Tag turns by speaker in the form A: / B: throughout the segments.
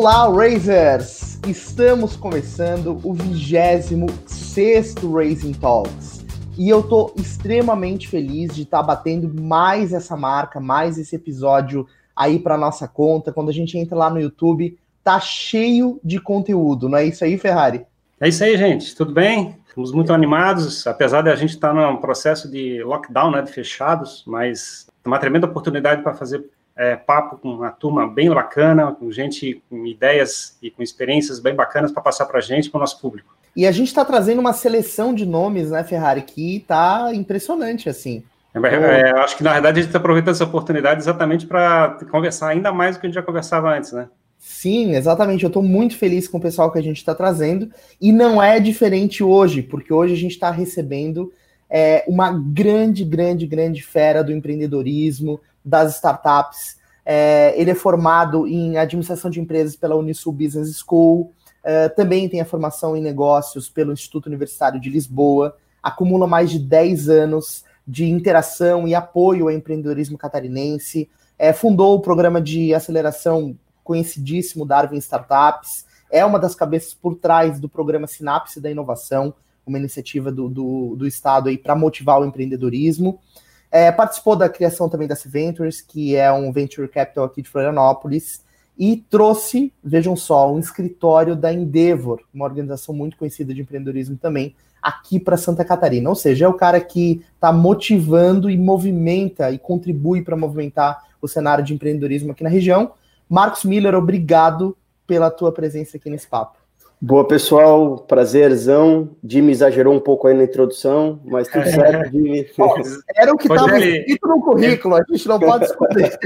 A: Olá, Razers! Estamos começando o 26 Racing Talks e eu tô extremamente feliz de estar tá batendo mais essa marca, mais esse episódio aí para nossa conta. Quando a gente entra lá no YouTube, tá cheio de conteúdo, não é isso aí, Ferrari?
B: É isso aí, gente. Tudo bem? Estamos muito animados, apesar de a gente estar tá num processo de lockdown, né, de fechados, mas é uma tremenda oportunidade para fazer é, papo com uma turma bem bacana, com gente com ideias e com experiências bem bacanas para passar para a gente, para o nosso público.
A: E a gente está trazendo uma seleção de nomes, né, Ferrari, que está impressionante, assim.
B: É, é, acho que, na verdade, a gente está aproveitando essa oportunidade exatamente para conversar ainda mais do que a gente já conversava antes, né?
A: Sim, exatamente. Eu estou muito feliz com o pessoal que a gente está trazendo. E não é diferente hoje, porque hoje a gente está recebendo é, uma grande, grande, grande fera do empreendedorismo, das startups. É, ele é formado em administração de empresas pela Unisul Business School, é, também tem a formação em negócios pelo Instituto Universitário de Lisboa, acumula mais de 10 anos de interação e apoio ao empreendedorismo catarinense, é, fundou o programa de aceleração conhecidíssimo Darwin Startups, é uma das cabeças por trás do programa Sinapse da Inovação, uma iniciativa do, do, do Estado para motivar o empreendedorismo. É, participou da criação também da Ventures, que é um venture capital aqui de Florianópolis, e trouxe, vejam só, um escritório da Endeavor, uma organização muito conhecida de empreendedorismo também, aqui para Santa Catarina. Ou seja, é o cara que está motivando e movimenta e contribui para movimentar o cenário de empreendedorismo aqui na região. Marcos Miller, obrigado pela tua presença aqui nesse papo.
C: Boa, pessoal. Prazerzão. Jimmy exagerou um pouco aí na introdução, mas tudo certo, Jimmy.
A: era o que estava escrito no currículo, a gente não pode esconder.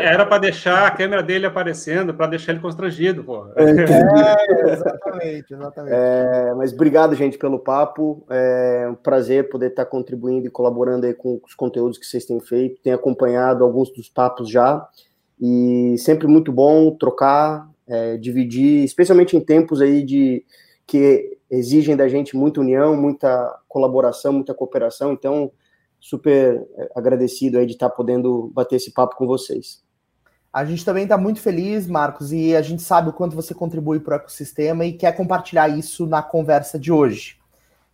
B: Era para deixar a câmera dele aparecendo, para deixar ele constrangido, pô.
C: É, exatamente, exatamente. É, mas obrigado, gente, pelo papo. É um prazer poder estar contribuindo e colaborando aí com os conteúdos que vocês têm feito. Tenho acompanhado alguns dos papos já. E sempre muito bom trocar, é, dividir, especialmente em tempos aí de que exigem da gente muita união, muita colaboração, muita cooperação. Então, super é, agradecido aí de estar podendo bater esse papo com vocês.
A: A gente também está muito feliz, Marcos, e a gente sabe o quanto você contribui para o ecossistema e quer compartilhar isso na conversa de hoje.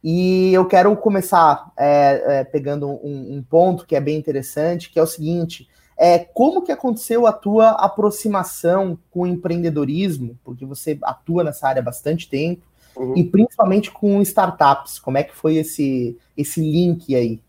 A: E eu quero começar é, é, pegando um, um, ponto que é bem interessante, que é o seguinte: é, como que aconteceu a tua aproximação com o empreendedorismo, porque você atua nessa área há bastante tempo, uhum. e principalmente com startups, como é que foi esse, esse link aí?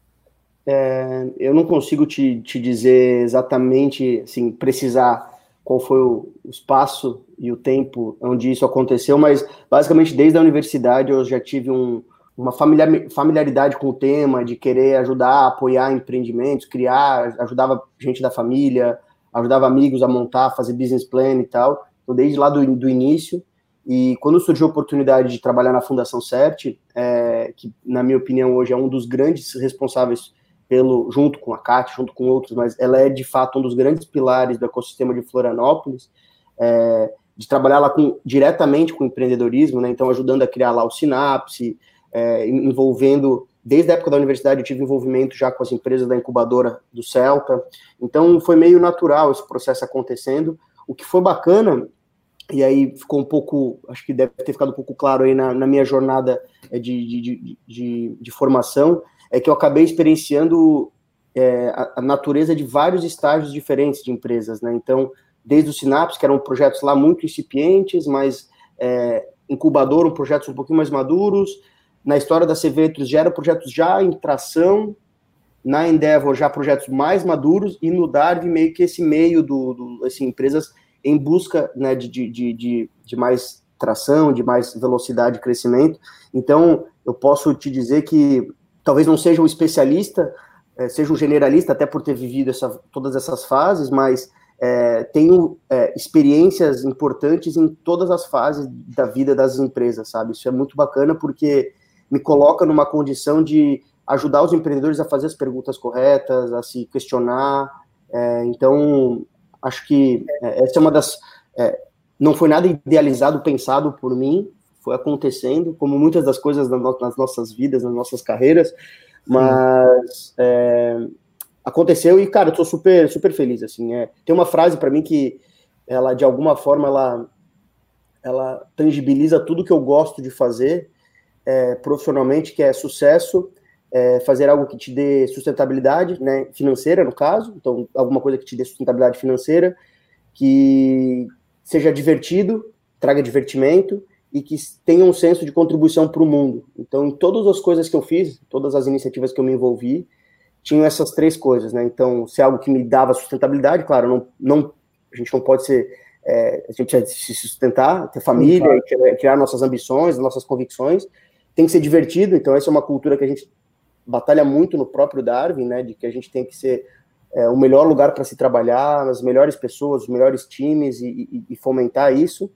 C: É, eu não consigo te, te dizer exatamente, assim, precisar qual foi o, o espaço e o tempo onde isso aconteceu, mas basicamente desde a universidade eu já tive um, uma familiar, familiaridade com o tema, de querer ajudar, apoiar empreendimentos, criar, ajudava gente da família, ajudava amigos a montar, fazer business plan e tal. Então, desde lá do, do início. E quando surgiu a oportunidade de trabalhar na Fundação CERT, é, que, na minha opinião, hoje é um dos grandes responsáveis pelo, junto com a CAT, junto com outros, mas ela é, de fato, um dos grandes pilares do ecossistema de Florianópolis, é, de trabalhar lá com, diretamente com empreendedorismo, né, então ajudando a criar lá o Sinapse, é, envolvendo, desde a época da universidade, eu tive envolvimento já com as empresas da incubadora do Celta, então foi meio natural esse processo acontecendo. O que foi bacana, e aí ficou um pouco, acho que deve ter ficado um pouco claro aí na, na minha jornada é, de, de, de, de, formação, é que eu acabei experienciando é, a, a, natureza de vários estágios diferentes de empresas, né? Então, desde o Sinapse, que eram projetos lá muito incipientes, mas é, incubador, um projetos um pouquinho mais maduros, na história da Cvetros já eram projetos já em tração, na Endeavor já projetos mais maduros, e no Darwin meio que esse meio do, do assim, empresas em busca né, de, de, de, de mais tração, de mais velocidade de crescimento. Então, eu posso te dizer que talvez não seja um especialista, é, seja um generalista, até por ter vivido essa, todas essas fases, mas é, tenho é, experiências importantes em todas as fases da vida das empresas, sabe? Isso é muito bacana porque me coloca numa condição de ajudar os empreendedores a fazer as perguntas corretas, a se questionar. É, então, acho que é, essa é uma das. É, não foi nada idealizado, pensado por mim, foi acontecendo, como muitas das coisas nas nossas vidas, nas nossas carreiras, mas é, aconteceu e, cara, eu tô super, super feliz, assim. É, tem uma frase para mim que ela de alguma forma ela ela tangibiliza tudo que eu gosto de fazer é, profissionalmente, que é sucesso, é, fazer algo que te dê sustentabilidade, né, financeira no caso, então alguma coisa que te dê sustentabilidade financeira, que seja divertido, traga divertimento e que tenha um senso de contribuição para o mundo. Então, em todas as coisas que eu fiz, todas as iniciativas que eu me envolvi, tinham essas três coisas, né? Então, se é algo que me dava sustentabilidade, claro, não, não a gente não pode ser é, a gente precisa se sustentar, ter família, claro. criar nossas ambições, nossas convicções. Tem que ser divertido, então essa é uma cultura que a gente batalha muito no próprio Darwin, né, de que a gente tem que ser é, o melhor lugar para se trabalhar, as melhores pessoas, os melhores times e, e, e fomentar isso.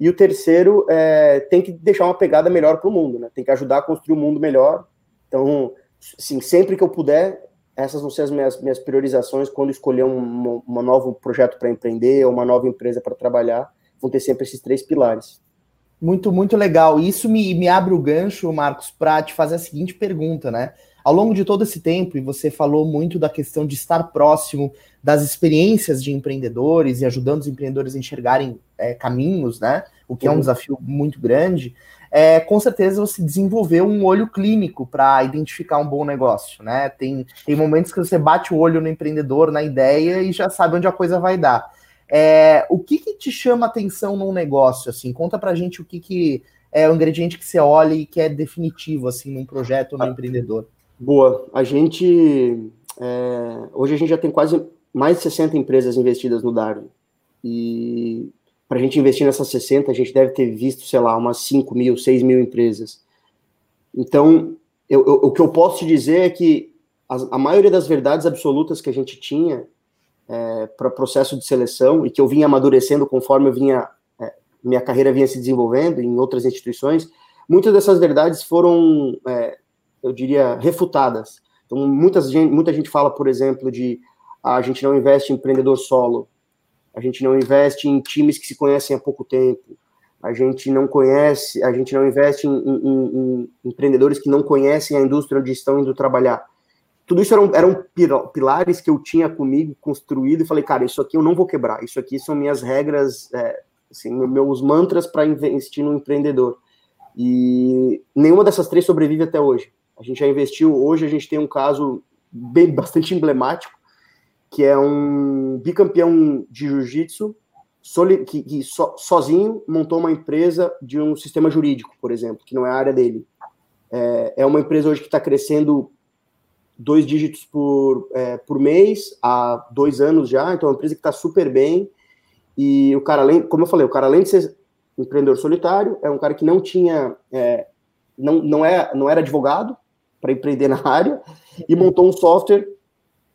C: E o terceiro é, tem que deixar uma pegada melhor para o mundo, né? Tem que ajudar a construir um mundo melhor. Então, sim, sempre que eu puder, essas vão ser as minhas, minhas priorizações quando escolher um, um novo projeto para empreender ou uma nova empresa para trabalhar, vão ter sempre esses três pilares.
A: Muito, muito legal. Isso me, me abre o gancho, Marcos, para te fazer a seguinte pergunta, né? Ao longo de todo esse tempo, e você falou muito da questão de estar próximo das experiências de empreendedores e ajudando os empreendedores a enxergarem é, caminhos, né? O que é um uhum. desafio muito grande é, com certeza você desenvolveu um olho clínico para identificar um bom negócio, né? Tem, tem momentos que você bate o olho no empreendedor, na ideia e já sabe onde a coisa vai dar. É, o que, que te chama atenção num negócio? Assim, conta pra gente o que, que é o ingrediente que você olha e que é definitivo assim num projeto ou no ah, empreendedor.
C: Boa. A gente é, hoje a gente já tem quase mais de 60 empresas investidas no Darwin. E para a gente investir nessas 60, a gente deve ter visto, sei lá, umas 5 mil, 6 mil empresas. Então, eu, eu, o que eu posso te dizer é que a, a maioria das verdades absolutas que a gente tinha é, para processo de seleção e que eu vinha amadurecendo conforme eu vinha, é, minha carreira vinha se desenvolvendo em outras instituições, muitas dessas verdades foram, é, eu diria, refutadas. Então, muitas, muita gente fala, por exemplo, de ah, a gente não investe em empreendedor solo, a gente não investe em times que se conhecem há pouco tempo, a gente não conhece, a gente não investe em, em, em empreendedores que não conhecem a indústria onde estão indo trabalhar. Tudo isso eram, eram pilares que eu tinha comigo construído e falei, cara, isso aqui eu não vou quebrar, isso aqui são minhas regras, é, assim, meus mantras para investir no empreendedor. E nenhuma dessas três sobrevive até hoje. A gente já investiu, hoje a gente tem um caso bem bastante emblemático, que é um bicampeão de jiu-jitsu que, que so, sozinho montou uma empresa de um sistema jurídico, por exemplo, que não é a área dele. É, é uma empresa hoje que está crescendo dois dígitos por, é, por mês há dois anos já, então é uma empresa que está super bem. E o cara, além, como eu falei, o cara, além de ser empreendedor solitário, é um cara que não tinha, é, não, não, é, não era advogado para empreender na área e montou um software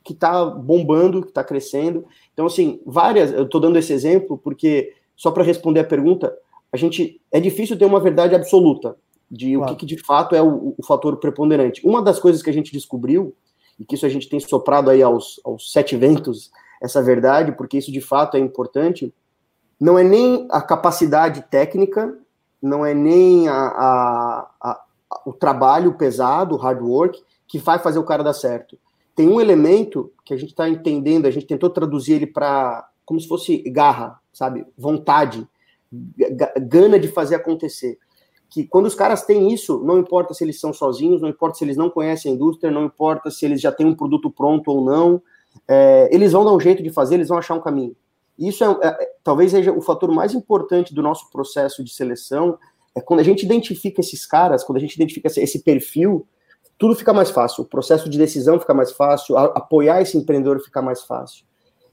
C: que está bombando, que está crescendo. Então, assim, várias, eu estou dando esse exemplo porque, só para responder a pergunta, a gente, é difícil ter uma verdade absoluta de claro. o que, que, de fato é o, o, fator preponderante. Uma das coisas que a gente descobriu, e que isso a gente tem soprado aí aos, aos sete ventos, essa verdade, porque isso de fato é importante, não é nem a capacidade técnica, não é nem a, a, a, o trabalho pesado, o hard work, que vai fazer o cara dar certo tem um elemento que a gente está entendendo, a gente tentou traduzir ele para como se fosse garra, sabe? Vontade, gana de fazer acontecer. Que quando os caras têm isso, não importa se eles são sozinhos, não importa se eles não conhecem a indústria, não importa se eles já têm um produto pronto ou não, é, eles vão dar um jeito de fazer, eles vão achar um caminho. Isso é, é, talvez seja o fator mais importante do nosso processo de seleção, é quando a gente identifica esses caras, quando a gente identifica esse perfil, tudo fica mais fácil, o processo de decisão fica mais fácil, a, apoiar esse empreendedor fica mais fácil.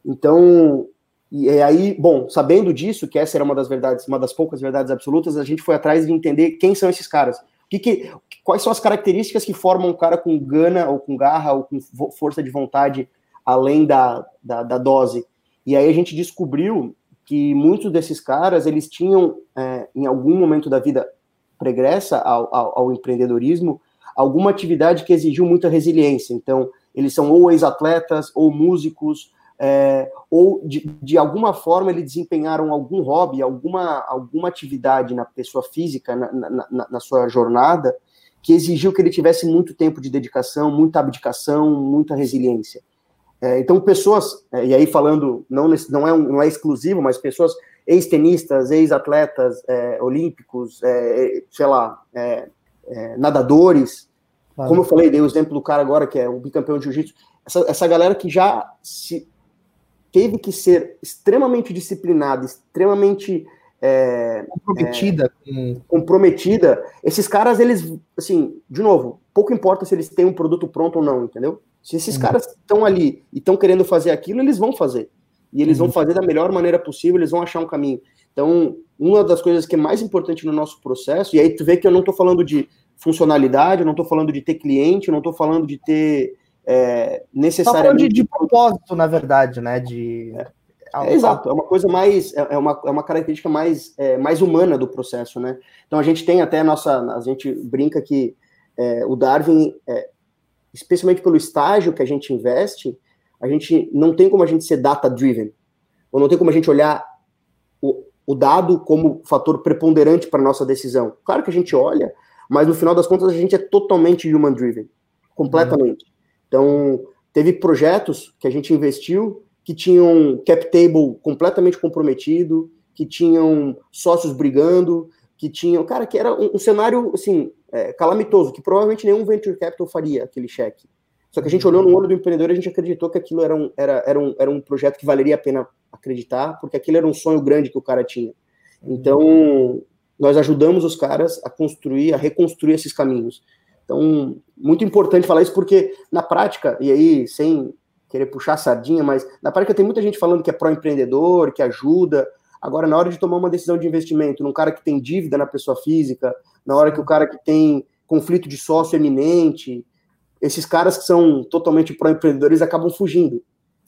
C: Então, e aí, bom, sabendo disso, que essa era uma das verdades, uma das poucas verdades absolutas, a gente foi atrás de entender quem são esses caras. Que, que, quais são as características que formam um cara com gana, ou com garra, ou com força de vontade, além da, da, da dose. E aí a gente descobriu que muitos desses caras, eles tinham, é, em algum momento da vida pregressa ao, ao, ao empreendedorismo, alguma atividade que exigiu muita resiliência. Então, eles são ou ex-atletas, ou músicos, é, ou de, de alguma forma eles desempenharam algum hobby, alguma, alguma atividade na pessoa física, na, na, na, na sua jornada, que exigiu que ele tivesse muito tempo de dedicação, muita abdicação, muita resiliência. É, então, pessoas, é, e aí falando, não, não, é, um, não é exclusivo, mas pessoas ex-tenistas, ex-atletas é, olímpicos, é, sei lá, é, nadadores, claro. como eu falei, dei o exemplo do cara agora, que é o bicampeão de jiu-jitsu, essa, essa galera que já se teve que ser extremamente disciplinada, extremamente é,
A: comprometida.
C: É, comprometida. Esses caras, eles, assim, de novo, pouco importa se eles têm um produto pronto ou não, entendeu? Se esses uhum. caras estão ali e estão querendo fazer aquilo, eles vão fazer. E eles uhum. vão fazer da melhor maneira possível, eles vão achar um caminho. Então, uma das coisas que é mais importante no nosso processo, e aí tu vê que eu não estou falando de funcionalidade, eu não estou falando de ter cliente, eu não estou falando de ter é, necessariamente.
A: De, de, propósito, na verdade, né? De.
C: É. É, exato, é uma coisa mais, é, é uma, é uma característica mais, é, mais humana do processo, né? Então a gente tem até a nossa, a gente brinca que é, o Darwin, é, especialmente pelo estágio que a gente investe, a gente não tem como a gente ser data-driven, ou não tem como a gente olhar o, o dado como fator preponderante para nossa decisão. Claro que a gente olha, mas no final das contas a gente é totalmente human-driven, completamente. Uhum. Então, teve projetos que a gente investiu que tinham cap table completamente comprometido, que tinham sócios brigando, que tinham, cara, que era um, um cenário assim é, calamitoso, que provavelmente nenhum venture capital faria aquele cheque. Só que a gente olhou no olho do empreendedor e a gente acreditou que aquilo era um, era, era, um, era um projeto que valeria a pena acreditar, porque aquilo era um sonho grande que o cara tinha. Então, nós ajudamos os caras a construir, a reconstruir esses caminhos. Então, muito importante falar isso, porque na prática, e aí, sem querer puxar a sardinha, mas na prática tem muita gente falando que é pró-empreendedor, que ajuda. Agora, na hora de tomar uma decisão de investimento, num cara que tem dívida na pessoa física, na hora que o cara que tem conflito de sócio eminente, esses caras que são totalmente pró-empreendedores acabam fugindo.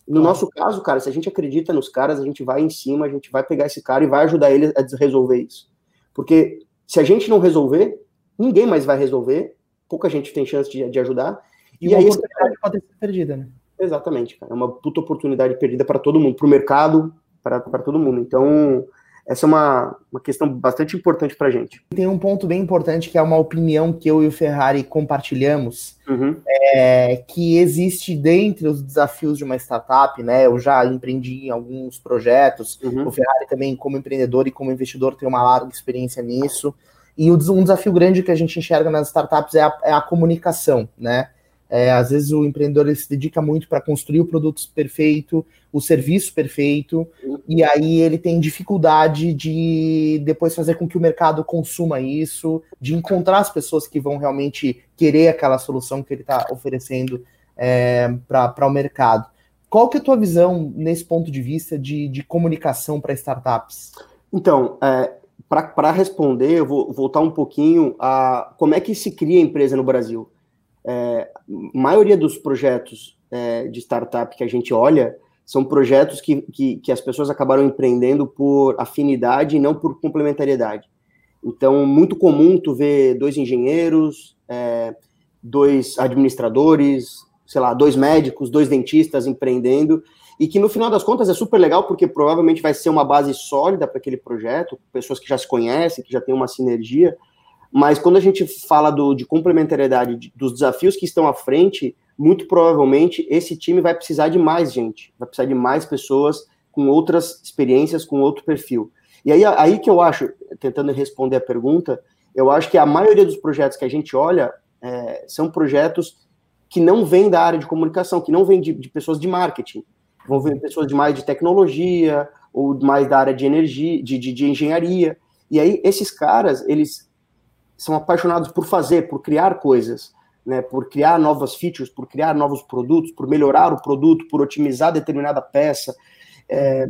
C: No ah. nosso caso, cara, se a gente acredita nos caras, a gente vai em cima, a gente vai pegar esse cara e vai ajudar ele a resolver isso. Porque se a gente não resolver, ninguém mais vai resolver, pouca gente tem chance de, de ajudar.
A: E, e aí, oportunidade pode ser perdida, né?
C: Exatamente, cara. É uma puta oportunidade perdida para todo mundo, para o mercado, para todo mundo. Então, essa é uma, uma questão bastante importante para a gente.
A: Tem um ponto bem importante que é uma opinião que eu e o Ferrari compartilhamos, uhum. é, que existe dentre os desafios de uma startup, né? Eu já empreendi em alguns projetos, uhum. o Ferrari também, como empreendedor e como investidor, tem uma larga experiência nisso. E um desafio grande que a gente enxerga nas startups é a, é a comunicação, né? É, às vezes o empreendedor se dedica muito para construir o produto perfeito, o serviço perfeito, e aí ele tem dificuldade de depois fazer com que o mercado consuma isso, de encontrar as pessoas que vão realmente querer aquela solução que ele está oferecendo é, para o mercado. Qual que é a tua visão nesse ponto de vista de, de comunicação para startups?
C: Então, é, para responder, eu vou voltar um pouquinho a como é que se cria empresa no Brasil é, maioria dos projetos é, de startup que a gente olha são projetos que, que, que, as pessoas acabaram empreendendo por afinidade e não por complementariedade. Então, muito comum tu ver dois engenheiros, é, dois administradores, sei lá, dois médicos, dois dentistas empreendendo, e que no final das contas é super legal porque provavelmente vai ser uma base sólida para aquele projeto, pessoas que já se conhecem, que já têm uma sinergia, mas quando a gente fala do, de complementariedade de, dos desafios que estão à frente, muito provavelmente esse time vai precisar de mais gente, vai precisar de mais pessoas com outras experiências, com outro perfil. E aí, aí que eu acho, tentando responder a pergunta, eu acho que a maioria dos projetos que a gente olha é, são projetos que não vêm da área de comunicação, que não vêm de, de pessoas de marketing, vão vir pessoas de mais de tecnologia ou mais da área de energia, de, de, de engenharia. E aí esses caras, eles são apaixonados por fazer, por criar coisas, né, por criar novas features, por criar novos produtos, por melhorar o produto, por otimizar determinada peça. É,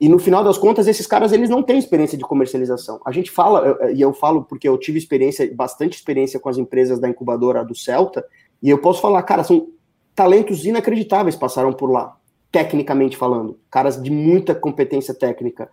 C: e no final das contas, esses caras eles não têm experiência de comercialização. A gente fala, e eu, eu falo porque eu tive experiência, bastante experiência com as empresas da incubadora do Celta, e eu posso falar, cara, são talentos inacreditáveis passaram por lá, tecnicamente falando, caras de muita competência técnica.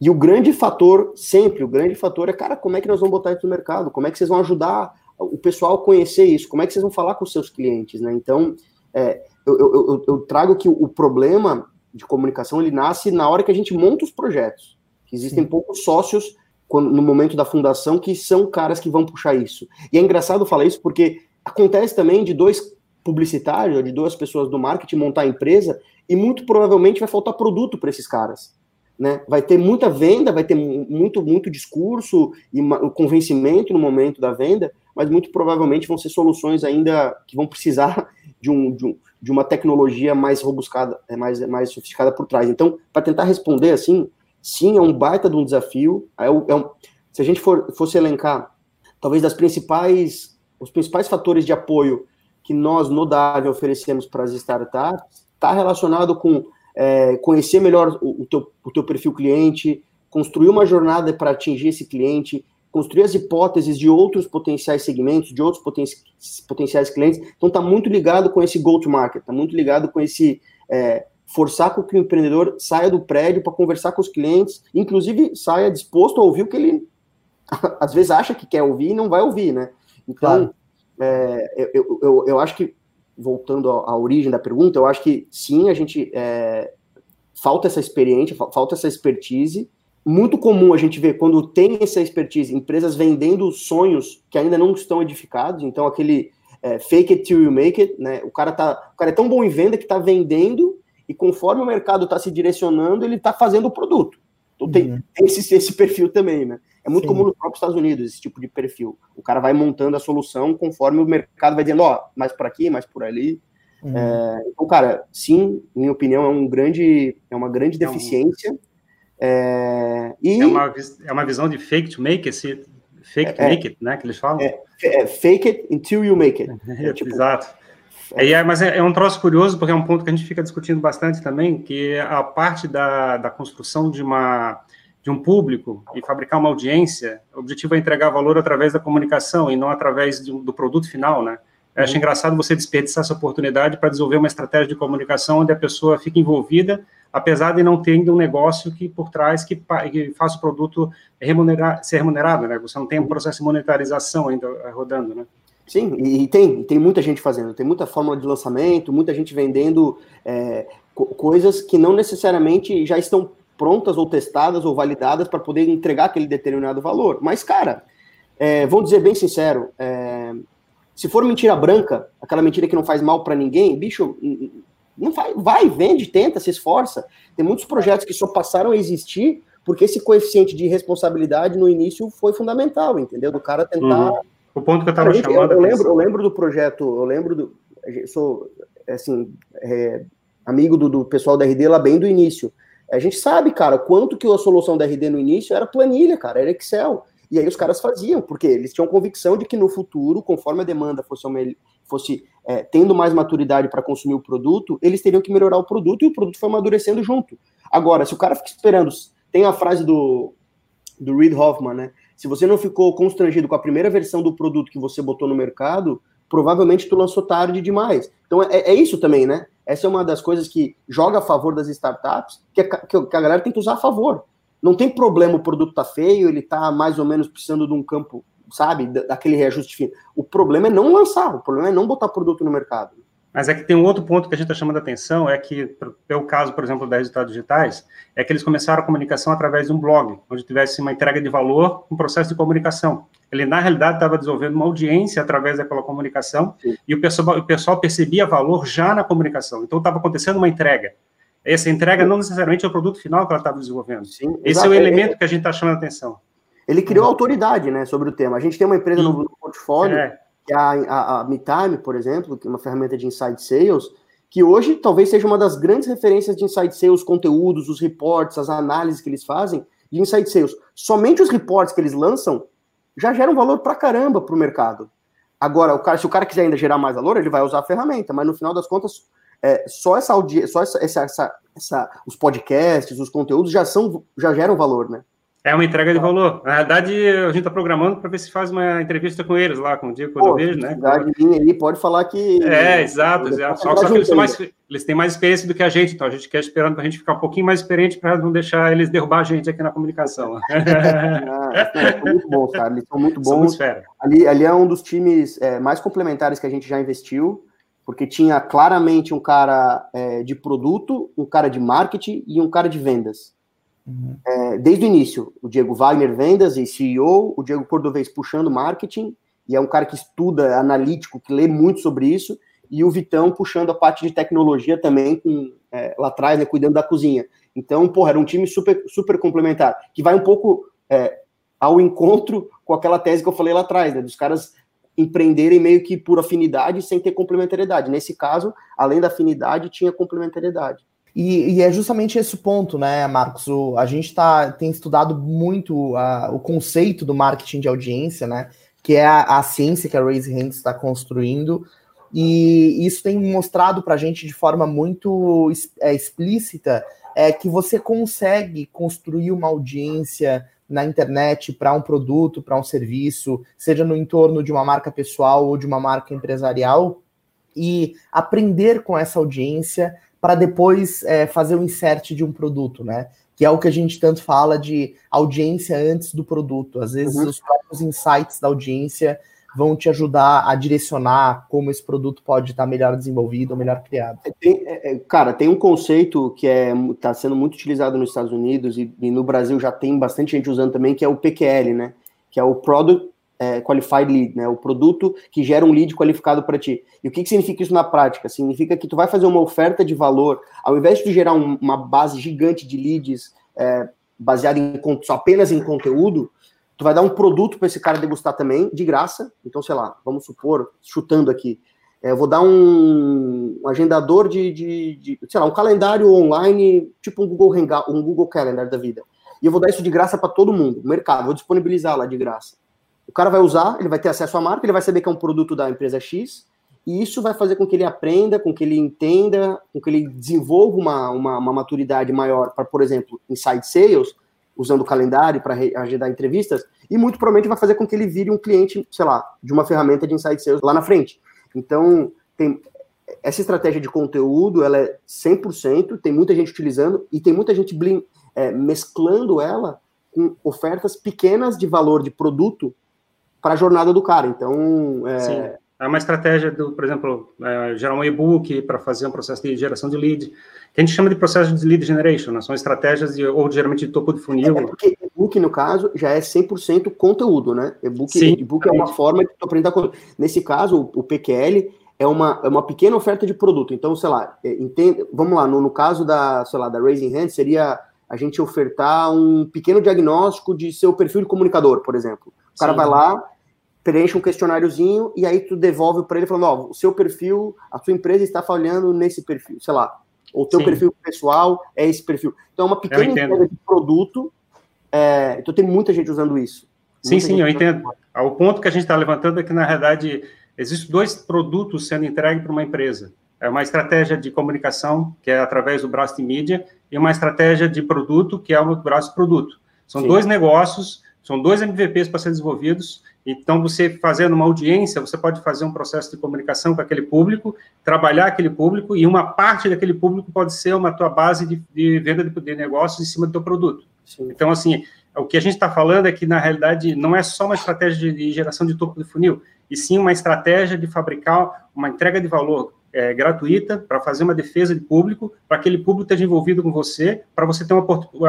C: E o grande fator, sempre, o grande fator é, cara, como é que nós vamos botar isso no mercado? Como é que vocês vão ajudar o pessoal a conhecer isso? Como é que vocês vão falar com os seus clientes, né? Então, é, eu, eu, eu, trago que o problema de comunicação, ele nasce na hora que a gente monta os projetos. Existem Sim. poucos sócios quando, no momento da fundação que são caras que vão puxar isso. E é engraçado falar isso porque acontece também de dois publicitário, de duas pessoas do marketing montar a empresa, e muito provavelmente vai faltar produto para esses caras. Né? Vai ter muita venda, vai ter muito, muito discurso e convencimento no momento da venda, mas muito provavelmente vão ser soluções ainda que vão precisar de, um, de, um, de uma tecnologia mais robuscada, é, mais, mais sofisticada por trás. Então, para tentar responder assim, sim, é um baita de um desafio. É, é um, se a gente for, fosse elencar, talvez das principais, os principais fatores de apoio que nós no Dave oferecemos para as startups, está relacionado com é, conhecer melhor o, o, teu, o teu perfil cliente, construir uma jornada para atingir esse cliente, construir as hipóteses de outros potenciais segmentos, de outros poten potenciais clientes. Então, está muito ligado com esse go-to-market, está muito ligado com esse é, forçar com que o empreendedor saia do prédio para conversar com os clientes, inclusive saia disposto a ouvir o que ele às vezes acha que quer ouvir e não vai ouvir, né? Então, claro. é, eu, eu, eu acho que voltando à origem da pergunta, eu acho que sim, a gente é, falta essa experiência, falta essa expertise. Muito comum a gente ver quando tem essa expertise, empresas vendendo sonhos que ainda não estão edificados. Então, aquele é, fake it till you make it, né? O cara, tá, o cara é tão bom em venda que está vendendo e conforme o mercado está se direcionando, ele está fazendo o produto. Então, tem, uhum. tem esse, esse perfil também, né? É muito sim. comum nos próprios Estados Unidos esse tipo de perfil. O cara vai montando a solução conforme o mercado vai dizendo, ó, oh, mais por aqui, mais por ali. Uhum. É, então, cara, sim, minha opinião, é um grande, é uma grande é deficiência.
B: É, e... é, uma, é uma visão de fake to make it, fake to é, make it, né, que eles falam. É,
C: é, fake it until you make it.
B: tipo, Exato. É, mas é, é, um troço curioso, porque é um ponto que a gente fica discutindo bastante também, que a parte da, da construção de uma de um público e fabricar uma audiência, o objetivo é entregar valor através da comunicação e não através do, do produto final, né? Eu acho uhum. engraçado você desperdiçar essa oportunidade para desenvolver uma estratégia de comunicação onde a pessoa fica envolvida, apesar de não ter ainda um negócio que por trás que, que faça o produto remunerar, ser remunerado, né? Você não tem um processo de monetarização ainda eh, rodando, né?
C: Sim, e tem, tem muita gente fazendo, tem muita fórmula de lançamento, muita gente vendendo é, co coisas que não necessariamente já estão prontas ou testadas ou validadas para poder entregar aquele determinado valor. Mas, cara, é, vou dizer bem sincero, é, se for mentira branca, aquela mentira que não faz mal para ninguém, bicho, não vai, vende, tenta, se esforça. Tem muitos projetos que só passaram a existir porque esse coeficiente de responsabilidade no início foi fundamental, entendeu? Do cara tentar. Uhum.
B: O ponto que eu estava chamando.
C: Eu, eu lembro, eu lembro do projeto, eu lembro do. Eu sou, assim, é, amigo do, do pessoal da RD lá bem do início. A gente sabe, cara, quanto que a solução da RD no início era planilha, cara, era Excel. E aí os caras faziam, porque eles tinham convicção de que no futuro, conforme a demanda fosse, fosse é, tendo mais maturidade para consumir o produto, eles teriam que melhorar o produto e o produto foi amadurecendo junto. Agora, se o cara fica esperando, tem a frase do, do Reid Hoffman, né? Se você não ficou constrangido com a primeira versão do produto que você botou no mercado, provavelmente tu lançou tarde demais. Então é, é isso também, né? Essa é uma das coisas que joga a favor das startups, que a, que a galera tem que usar a favor. Não tem problema o produto tá feio, ele tá mais ou menos precisando de um campo, sabe, daquele reajuste fino. O problema é não lançar, o problema é não botar produto no mercado.
B: Mas é que tem um outro ponto que a gente está chamando a atenção, é que, pelo caso, por exemplo, da Resultados Digitais, é que eles começaram a comunicação através de um blog, onde tivesse uma entrega de valor, um processo de comunicação. Ele, na realidade, estava desenvolvendo uma audiência através daquela comunicação, Sim. e o pessoal, o pessoal percebia valor já na comunicação. Então, estava acontecendo uma entrega. Essa entrega não necessariamente é o produto final que ela estava desenvolvendo. Sim, Esse é o elemento que a gente está chamando a atenção.
C: Ele criou autoridade né, sobre o tema. A gente tem uma empresa no, no portfólio... É é a, a, a MeTime, por exemplo, que é uma ferramenta de inside sales, que hoje talvez seja uma das grandes referências de inside sales, conteúdos, os reports, as análises que eles fazem de inside sales. Somente os reports que eles lançam já geram valor pra caramba pro mercado. Agora, o cara, se o cara quiser ainda gerar mais valor, ele vai usar a ferramenta, mas no final das contas, é, só essa audiência, só essa, essa, essa, os podcasts, os conteúdos já são, já geram valor, né?
B: É uma entrega de valor. Na verdade, a gente está programando para ver se faz uma entrevista com eles lá, com o Diego quando vejo, né?
C: Aí pode falar que.
B: É, exato, exato. Só, só que eles, mais, eles, têm mais experiência do que a gente, então a gente quer esperando para a gente ficar um pouquinho mais experiente para não deixar eles derrubar a gente aqui na comunicação.
C: ah, são muito bons, cara. Eles são muito bons. Ali, ali é um dos times é, mais complementares que a gente já investiu, porque tinha claramente um cara é, de produto, um cara de marketing e um cara de vendas. Uhum. É, desde o início, o Diego Wagner vendas e CEO, o Diego Cordovez puxando marketing, e é um cara que estuda, analítico, que lê muito sobre isso, e o Vitão puxando a parte de tecnologia também, com, é, lá atrás, né, cuidando da cozinha. Então, porra, era um time super, super complementar, que vai um pouco é, ao encontro com aquela tese que eu falei lá atrás, né, dos caras empreenderem meio que por afinidade sem ter complementariedade. Nesse caso, além da afinidade, tinha complementariedade.
A: E, e, é justamente esse o ponto, né, Marcos? O, a gente tá, tem estudado muito o conceito do marketing de audiência, né? Que é a, a ciência que a Raise Hands está construindo. E isso tem mostrado para a gente de forma muito é, explícita é, que você consegue construir uma audiência na internet para um produto, para um serviço, seja no entorno de uma marca pessoal ou de uma marca empresarial, e aprender com essa audiência para depois é, fazer o insert de um produto, né? Que é o que a gente tanto fala de audiência antes do produto. Às vezes uhum. os próprios insights da audiência vão te ajudar a direcionar como esse produto pode estar melhor desenvolvido ou melhor criado.
C: É, tem, é, é cara, tem um conceito que é está sendo muito utilizado nos Estados Unidos e, e, no Brasil já tem bastante gente usando também, que é o PQL, né? Que é o Product é, qualified lead, né? O produto que gera um lead qualificado para ti. E o que, que significa isso na prática? Significa que tu vai fazer uma oferta de valor, ao invés de gerar um, uma base gigante de leads é, baseada em, apenas em conteúdo, tu vai dar um produto para esse cara degustar também, de graça. Então, sei lá, vamos supor, chutando aqui, é, eu vou dar um, um agendador de, de, de, sei lá, um calendário online, tipo um Google Hangout, um Google Calendar da vida. E eu vou dar isso de graça para todo mundo, mercado, vou disponibilizar lá de graça. Cara vai usar, ele vai ter acesso à marca, ele vai saber que é um produto da empresa X, e isso vai fazer com que ele aprenda, com que ele entenda, com que ele desenvolva uma, uma, uma maturidade maior para, por exemplo, inside sales, usando o calendário para agendar entrevistas, e muito provavelmente vai fazer com que ele vire um cliente, sei lá, de uma ferramenta de inside sales lá na frente. Então, tem, essa estratégia de conteúdo, ela é 100%, tem muita gente utilizando, e tem muita gente é, mesclando ela com ofertas pequenas de valor de produto para a jornada do cara. Então,
B: é... Sim. É uma estratégia, do, por exemplo, é, gerar um e-book para fazer um processo de geração de lead, que a gente chama de processo de lead generation, né? são estratégias de, ou geralmente de topo de funil.
C: É porque e-book, no caso, já é 100% conteúdo, né? E-book, e-book é uma forma de tu aprender conteúdo. Nesse caso, o, o PQL é uma, é uma pequena oferta de produto. Então, sei lá, é, entende, vamos lá, no, no caso da, sei lá, da Raising Hand, seria a gente ofertar um pequeno diagnóstico de seu perfil de comunicador, por exemplo. O cara Sim. vai lá, preenche um questionáriozinho e aí tu devolve para ele falando, ó, o seu perfil, a sua empresa está falhando nesse perfil, sei lá, o teu Sim. perfil pessoal é esse perfil. Então é uma pequena entrega de produto, é, então tem muita gente usando isso.
B: Sim, sim, eu entendo. O ponto que a gente está levantando é que, na verdade, existem dois produtos sendo entregues para uma empresa. É uma estratégia de comunicação, que é através do braço de mídia, e uma estratégia de produto, que é o braço de produto. São sim. dois negócios, são dois MVPs para ser desenvolvidos, então, você fazendo uma audiência, você pode fazer um processo de comunicação com aquele público, trabalhar aquele público, e uma parte daquele público pode ser uma tua base de, de venda de, de negócios em cima do teu produto. Sim. Então, assim, o que a gente está falando é que, na realidade, não é só uma estratégia de, de geração de topo de funil, e sim uma estratégia de fabricar uma entrega de valor é, gratuita para fazer uma defesa de público, para aquele público esteja envolvido com você, para você ter uma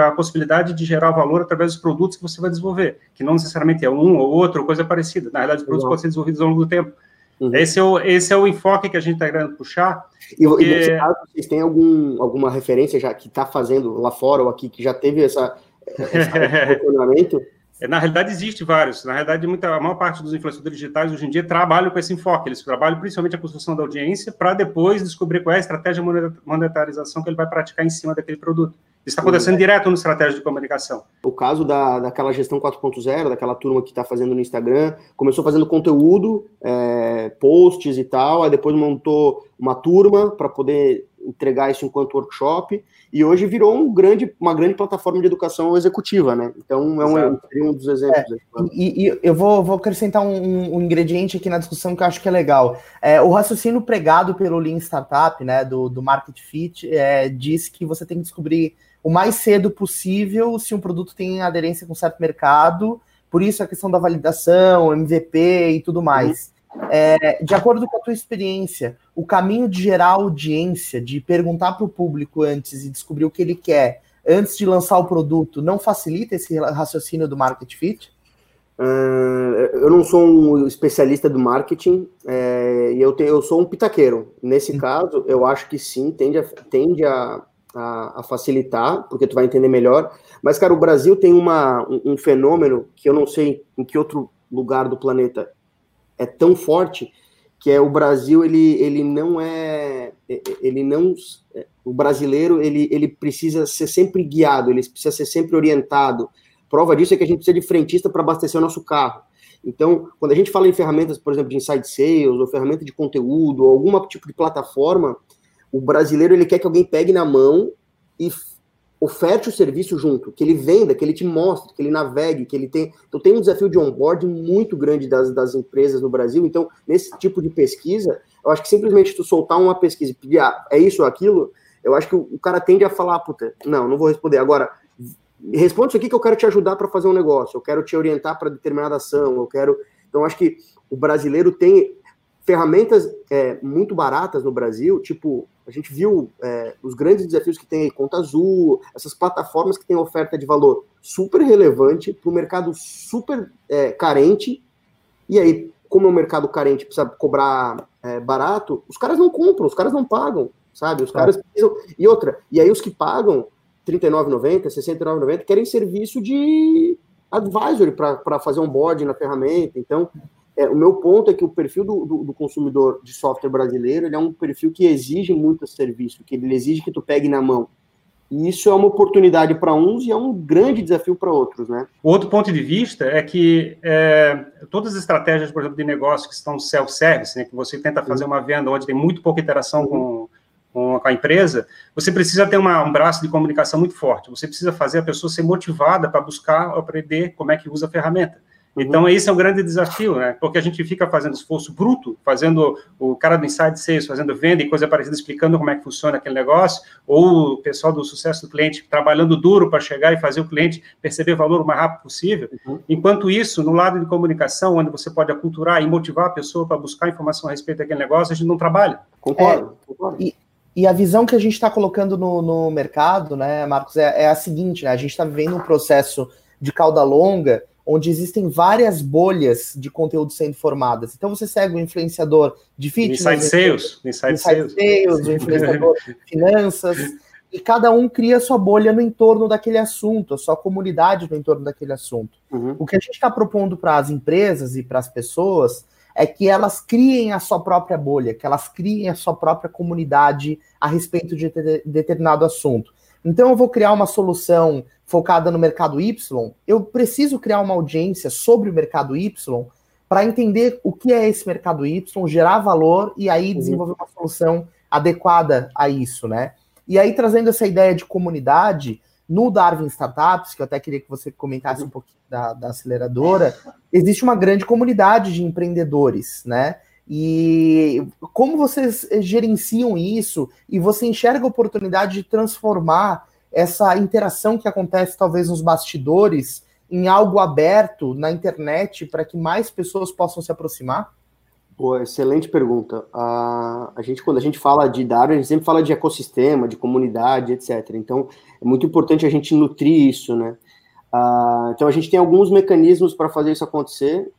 B: a possibilidade de gerar valor através dos produtos que você vai desenvolver, que não necessariamente é um ou outro, ou coisa parecida. Na verdade, os produtos podem ser desenvolvidos ao longo do tempo. Uhum. Esse, é o, esse é o enfoque que a gente está querendo puxar.
C: E, porque... e nesse caso, vocês têm algum, alguma referência já que está fazendo lá fora ou aqui, que já teve essa, esse funcionamento?
B: É, na realidade, existe vários. Na realidade, muita, a maior parte dos influenciadores digitais hoje em dia trabalham com esse enfoque. Eles trabalham principalmente a construção da audiência para depois descobrir qual é a estratégia de monetarização que ele vai praticar em cima daquele produto. Isso está acontecendo é. direto no estratégia de comunicação.
C: O caso da, daquela gestão 4.0, daquela turma que está fazendo no Instagram, começou fazendo conteúdo, é, posts e tal, aí depois montou uma turma para poder entregar isso enquanto workshop, e hoje virou um grande, uma grande plataforma de educação executiva, né? Então é um, um dos exemplos.
A: É, e, e, eu vou, vou acrescentar um, um, ingrediente aqui na discussão que eu acho que é legal. É, o raciocínio pregado pelo Lean Startup, né, do, do Market Fit, é, diz que você tem que descobrir o mais cedo possível se um produto tem aderência com certo mercado, por isso a questão da validação, MVP e tudo mais. É, de acordo com a tua experiência, o caminho de gerar audiência, de perguntar para o público antes e descobrir o que ele quer antes de lançar o produto, não facilita esse raciocínio do market fit?
C: Uh, eu não sou um especialista do marketing é, e eu, tenho, eu sou um pitaqueiro. Nesse caso, eu acho que sim, tende, a, tende a, a, a, facilitar, porque tu vai entender melhor. Mas, cara, o Brasil tem uma, um, um, fenômeno que eu não sei em que outro lugar do planeta é tão forte, que é o Brasil, ele, ele não é... Ele não... O brasileiro, ele, ele precisa ser sempre guiado, ele precisa ser sempre orientado, Prova disso é que a gente precisa de frentista para abastecer o nosso carro. Então, quando a gente fala em ferramentas, por exemplo, de inside sales, ou ferramenta de conteúdo, ou algum tipo de plataforma, o brasileiro ele quer que alguém pegue na mão e oferte o serviço junto, que ele venda, que ele te mostre, que ele navegue, que ele tem. Então tem um desafio de onboard muito grande das, das empresas no Brasil. Então, nesse tipo de pesquisa, eu acho que simplesmente tu soltar uma pesquisa e pedir, ah, é isso ou aquilo, eu acho que o, o cara tende a falar, puta, não, não vou responder. Agora, responde isso aqui que eu quero te ajudar para fazer um negócio, eu quero te orientar para determinada ação, eu quero. Então, acho que o brasileiro tem ferramentas é, muito baratas no Brasil, tipo, a gente viu é, os grandes desafios que tem aí, Conta Azul, essas plataformas que têm oferta de valor super relevante para o mercado super é, carente, e aí, como é um mercado carente, precisa cobrar é, barato, os caras não compram, os caras não pagam, sabe? Os caras precisam. E outra, e aí os que pagam R$ 39,90, R$ 69,90, querem serviço de advisory para fazer um board na ferramenta. Então, é, o meu ponto é que o perfil do, do, do, consumidor de software brasileiro é um perfil que exige muito serviço, que ele exige que tu pegue na mão. E isso é uma oportunidade para uns e é um grande desafio para outros, né?
B: O outro ponto de vista é que é, todas as estratégias, por exemplo, de negócio que estão self-service, né, que você tenta fazer uma venda onde tem muito pouca interação uhum. com com a empresa, você precisa ter uma, um braço de comunicação muito forte. Você precisa fazer a pessoa ser motivada para buscar aprender como é que usa a ferramenta. Uhum. Então, esse é um grande desafio, né? Porque a gente fica fazendo esforço bruto, fazendo o cara do Inside Sales, fazendo venda e coisa parecida, explicando como é que funciona aquele negócio, ou o pessoal do sucesso do cliente trabalhando duro para chegar e fazer o cliente perceber valor o mais rápido possível. Uhum. Enquanto isso, no lado de comunicação, onde você pode aculturar e motivar a pessoa para buscar informação a respeito daquele negócio, a gente não trabalha.
A: Concordo. É, concordo. E, e a visão que a gente está colocando no, no, mercado, né, Marcos, é, é a seguinte: né, a gente está vivendo um processo de cauda longa, onde existem várias bolhas de conteúdo sendo formadas. Então você segue o influenciador de fitness,
B: inside sales, inside, inside sales.
A: sales, o influenciador de finanças, e cada um cria sua bolha no entorno daquele assunto, a sua comunidade no entorno daquele assunto. Uhum. O que a gente está propondo para as empresas e para as pessoas é que elas criem a sua própria bolha, que elas criem a sua própria comunidade a respeito de determinado assunto. Então eu vou criar uma solução focada no mercado Y, eu preciso criar uma audiência sobre o mercado Y para entender o que é esse mercado Y, gerar valor e aí uhum. desenvolver uma solução adequada a isso, né? E aí trazendo essa ideia de comunidade, no Darwin Startups, que eu até queria que você comentasse um pouquinho da, da aceleradora, existe uma grande comunidade de empreendedores, né? E como vocês gerenciam isso e você enxerga a oportunidade de transformar essa interação que acontece talvez nos bastidores em algo aberto na internet para que mais pessoas possam se aproximar?
C: Pô, excelente pergunta. A, a gente, quando a gente fala de Darwin, a gente sempre fala de ecossistema, de comunidade, etc. Então, é muito importante a gente nutrir isso, né? Ah, então, a gente tem alguns mecanismos para fazer isso acontecer.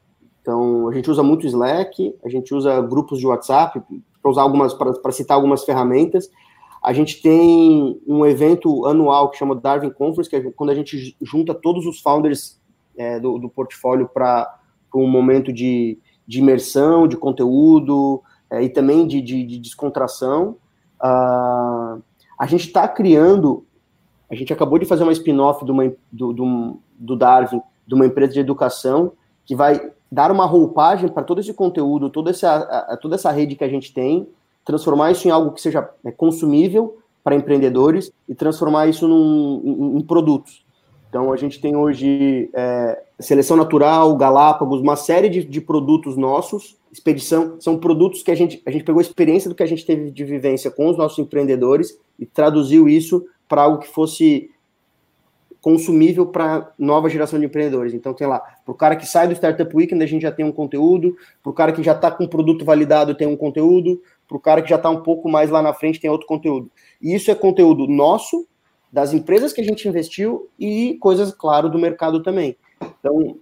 C: Então, a gente usa muito Slack, a gente usa grupos de WhatsApp para usar algumas, para citar algumas ferramentas. A gente tem um evento anual que chama Darwin Conference, que é quando a gente junta todos os founders é, do, do portfólio para um momento de de imersão, de conteúdo é, e também de, de, de descontração. Uh, a gente está criando, a gente acabou de fazer uma spin-off do, do, do Darwin, de uma empresa de educação, que vai dar uma roupagem para todo esse conteúdo, toda essa, a, toda essa rede que a gente tem, transformar isso em algo que seja é, consumível para empreendedores e transformar isso num, em, em produtos. Então, a gente tem hoje é, seleção natural, Galápagos, uma série de, de, produtos nossos. Expedição são produtos que a gente, a gente pegou a experiência do que a gente teve de vivência com os nossos empreendedores e traduziu isso para algo que fosse consumível para nova geração de empreendedores. Então, tem lá, para o cara que sai do Startup Weekend, a gente já tem um conteúdo, para o cara que já está com o produto validado, tem um conteúdo, para o cara que já está um pouco mais lá na frente, tem outro conteúdo. E isso é conteúdo nosso, das empresas que a gente investiu e coisas, claro, do mercado também. Então,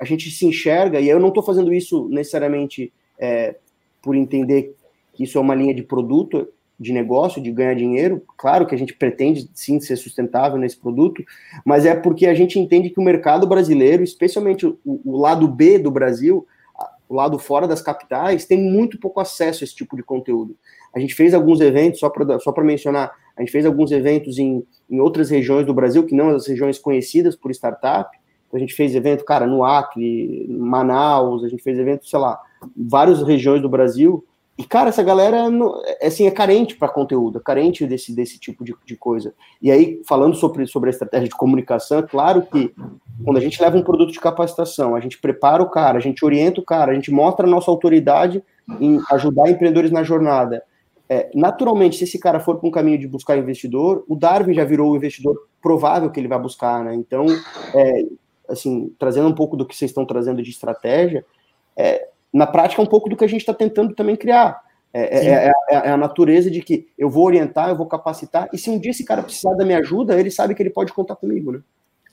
C: a gente se enxerga, e eu não estou fazendo isso necessariamente é, por entender que isso é uma linha de produto, de negócio, de ganhar dinheiro. Claro que a gente pretende sim ser sustentável nesse produto, mas é porque a gente entende que o mercado brasileiro, especialmente o, o lado B do Brasil, o lado fora das capitais, tem muito pouco acesso a esse tipo de conteúdo. A gente fez alguns eventos, só para só mencionar, a gente fez alguns eventos em, em outras regiões do Brasil, que não as regiões conhecidas por startup. Então, a gente fez evento, cara, no Acre, Manaus, a gente fez evento, sei lá, várias regiões do Brasil, e, cara, essa galera é, assim, é carente para conteúdo, é carente desse, desse tipo de, de, coisa. E aí, falando sobre, sobre a estratégia de comunicação, é claro que quando a gente leva um produto de capacitação, a gente prepara o cara, a gente orienta o cara, a gente mostra a nossa autoridade em ajudar empreendedores na jornada. É, naturalmente, se esse cara for para um caminho de buscar investidor, o Darwin já virou o investidor provável que ele vai buscar, né? Então, é, assim, trazendo um pouco do que vocês estão trazendo de estratégia, é, na prática, é um pouco do que a gente está tentando também criar. É, é, é, é, é, a natureza de que eu vou orientar, eu vou capacitar, e se um dia esse cara precisar da minha ajuda, ele sabe que ele pode contar comigo, né?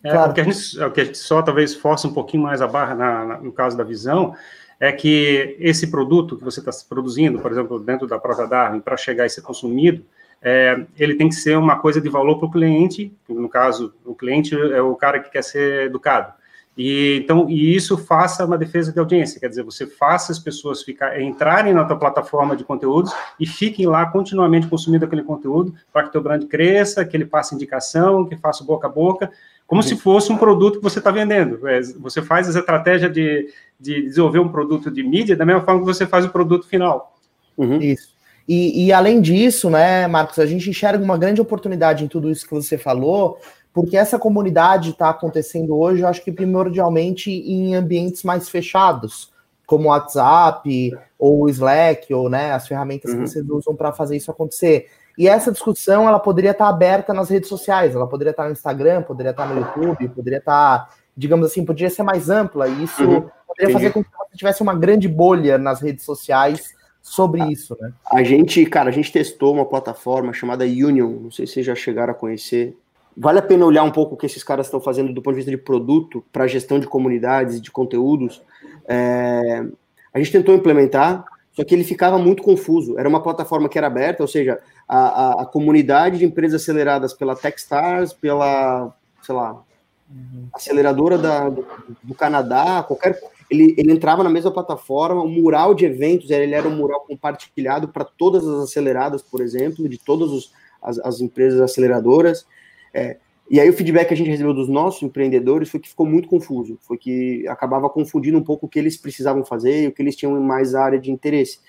B: É, claro. o, que a gente, o que a gente só talvez força um pouquinho mais a barra na, na, no caso da visão é que esse produto que você está produzindo, por exemplo, dentro da própria Darwin, para chegar e ser consumido, é, ele tem que ser uma coisa de valor para o cliente, no caso, o cliente é o cara que quer ser educado. E, então, e isso faça uma defesa de audiência, quer dizer, você faça as pessoas ficar, entrarem na tua plataforma de conteúdos e fiquem lá continuamente consumindo aquele conteúdo para que teu brand cresça, que ele passe indicação, que faça boca a boca, como uhum. se fosse um produto que você está vendendo. É, você faz essa estratégia de, de desenvolver um produto de mídia da mesma forma que você faz o produto final.
A: Uhum. Isso. E, e, além disso, né, Marcos, a gente enxerga uma grande oportunidade em tudo isso que você falou, porque essa comunidade está acontecendo hoje, eu acho que primordialmente em ambientes mais fechados, como o WhatsApp ou o Slack, ou né, as ferramentas uhum. que vocês usam para fazer isso acontecer. E essa discussão ela poderia estar tá aberta nas redes sociais, ela poderia estar tá no Instagram, poderia estar tá no YouTube, poderia estar, digamos assim, poderia ser mais ampla, e isso uhum. poderia fazer com que você tivesse uma grande bolha nas redes sociais sobre isso, né?
C: A gente, cara, a gente testou uma plataforma chamada Union, não sei se vocês já chegaram a conhecer, vale a pena olhar um pouco o que esses caras estão fazendo do ponto de vista de produto para gestão de comunidades, de conteúdos. É, a gente tentou implementar, só que ele ficava muito confuso. Era uma plataforma que era aberta, ou seja, a, a, a comunidade de empresas aceleradas pela Techstars, pela, sei lá, uhum. aceleradora da, do, do, Canadá, qualquer. Ele, ele entrava na mesma plataforma, o mural de eventos, ele era um mural compartilhado para todas as aceleradas, por exemplo, de todas os, as, as empresas aceleradoras. É, e aí o feedback que a gente recebeu dos nossos empreendedores foi que ficou muito confuso, foi que acabava confundindo um pouco o que eles precisavam fazer e o que eles tinham mais área de interesse.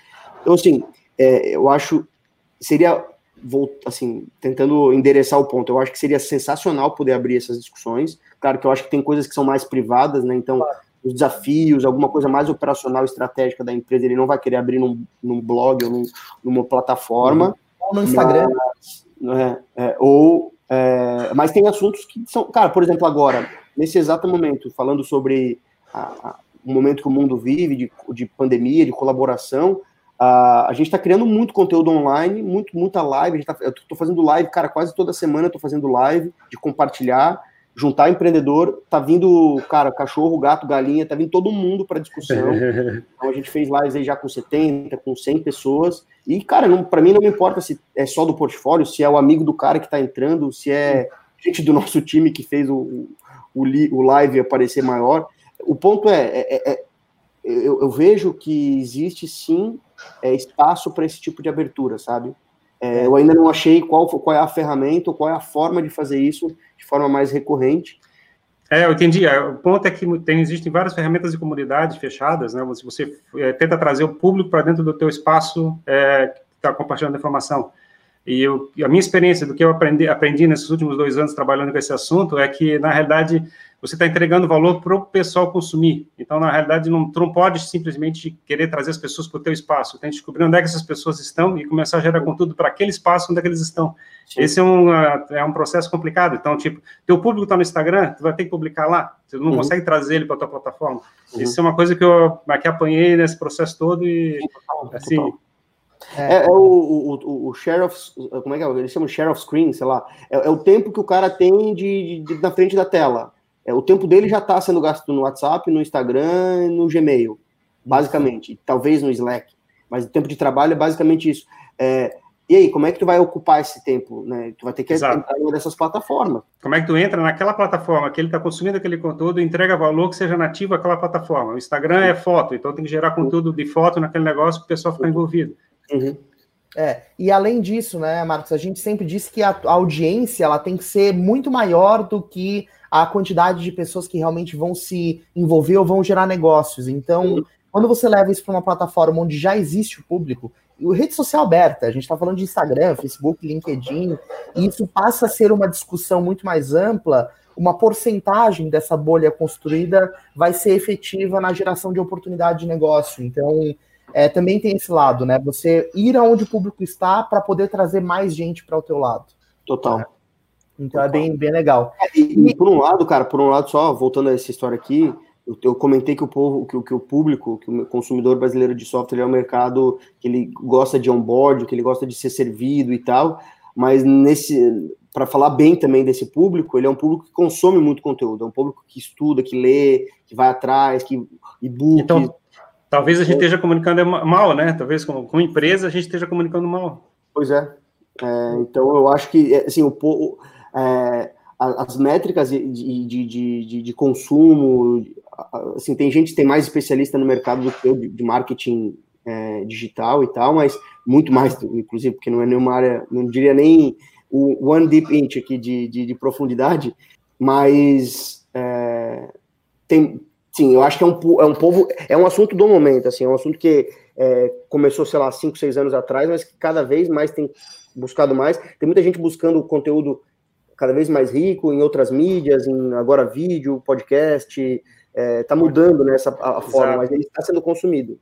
C: Então, assim, é, eu acho, seria, assim, tentando endereçar o ponto, eu acho que seria sensacional poder abrir essas discussões, claro que eu acho que tem coisas que são mais privadas, né, então os desafios, alguma coisa mais operacional, estratégica da empresa, ele não vai querer abrir num, num blog ou num, numa plataforma.
A: Ou no Instagram.
C: Mas, é, é, ou é, mas tem assuntos que são. Cara, por exemplo, agora, nesse exato momento, falando sobre a, a, o momento que o mundo vive, de, de pandemia, de colaboração, a, a gente está criando muito conteúdo online, muito, muita live. Tá, eu estou fazendo live, cara, quase toda semana eu estou fazendo live de compartilhar juntar empreendedor, tá vindo, cara, cachorro, gato, galinha, tá vindo todo mundo para discussão. então a gente fez lives aí já com 70, com 100 pessoas. E, cara, para mim não me importa se é só do portfólio, se é o amigo do cara que tá entrando, se é gente do nosso time que fez o, o, o live aparecer maior. O ponto é, é, é, é eu, eu, vejo que existe sim é, espaço para esse tipo de abertura, sabe? É, eu ainda não achei qual, qual é a ferramenta, qual é a forma de fazer isso de forma mais recorrente.
B: É, eu entendi. É, o ponto é que tem, existem várias ferramentas de comunidade fechadas, né? Se você é, tenta trazer o público para dentro do teu espaço é, que está compartilhando informação. E eu, a minha experiência do que eu aprendi, aprendi nesses últimos dois anos trabalhando com esse assunto é que, na realidade, você está entregando valor para o pessoal consumir. Então, na realidade, não, tu não pode simplesmente querer trazer as pessoas para o teu espaço. Tem que descobrir onde é que essas pessoas estão e começar a gerar conteúdo para aquele espaço onde é que eles estão. Sim. Esse é um, é um processo complicado. Então, tipo, teu público está no Instagram, tu vai ter que publicar lá. Você não uhum. consegue trazer ele para a tua plataforma. Uhum. Isso é uma coisa que eu aqui apanhei nesse processo todo e, assim...
C: É, é, o, o, o, share of. Como é que é? Eles chamam share of screen, sei lá. É, é o tempo que o cara tem de, de, de, na frente da tela. É, o tempo dele já está sendo gasto no WhatsApp, no Instagram, no Gmail, basicamente, talvez no Slack, mas o tempo de trabalho é basicamente isso. É, e aí, como é que tu vai ocupar esse tempo? Né? Tu vai ter que Exato. entrar em uma dessas plataformas.
B: Como é que tu entra naquela plataforma que ele está consumindo aquele conteúdo, entrega valor que seja nativo àquela plataforma. O Instagram é foto, então tem que gerar conteúdo de foto naquele negócio para o pessoal ficar envolvido.
A: Uhum. É, e além disso, né, Marcos, a gente sempre disse que a, audiência ela tem que ser muito maior do que a quantidade de pessoas que realmente vão se envolver ou vão gerar negócios. Então, quando você leva isso para uma plataforma onde já existe o público, rede social aberta, a gente está falando de Instagram, Facebook, LinkedIn, e isso passa a ser uma discussão muito mais ampla, uma porcentagem dessa bolha construída vai ser efetiva na geração de oportunidade de negócio. Então, é, também tem esse lado, né? Você ir aonde o público está para poder trazer mais gente para o teu lado.
C: Total.
A: Então é bem, bem legal.
C: É, e, e, por um lado, cara, por um lado, só voltando a essa história aqui, eu comentei que o povo, que, que o público, que o consumidor brasileiro de software é um mercado que ele gosta de onboard, que ele gosta de ser servido e tal, mas nesse para falar bem também desse público, ele é um público que consome muito conteúdo, é um público que estuda, que lê, que vai atrás, que e-book.
B: Então, talvez a gente esteja comunicando mal, né? Talvez como, como empresa a gente esteja comunicando mal.
C: Pois é. é então eu acho que assim o povo é, as métricas de, de, de, de, consumo, assim, tem gente tem mais especialista no mercado do que eu, de marketing é, digital e tal, mas muito mais, inclusive, porque não é nenhuma área, não diria nem o one deep inch aqui de profundidade, mas é, tem, sim, eu acho que é um, é um povo, é um assunto do momento, assim, é um assunto que é, começou, sei lá, cinco, seis anos atrás, mas que cada vez mais tem buscado mais, tem muita gente buscando conteúdo cada vez mais rico em outras mídias, em agora vídeo, podcast, está é, mudando nessa né, a, forma, mas ele está sendo consumido.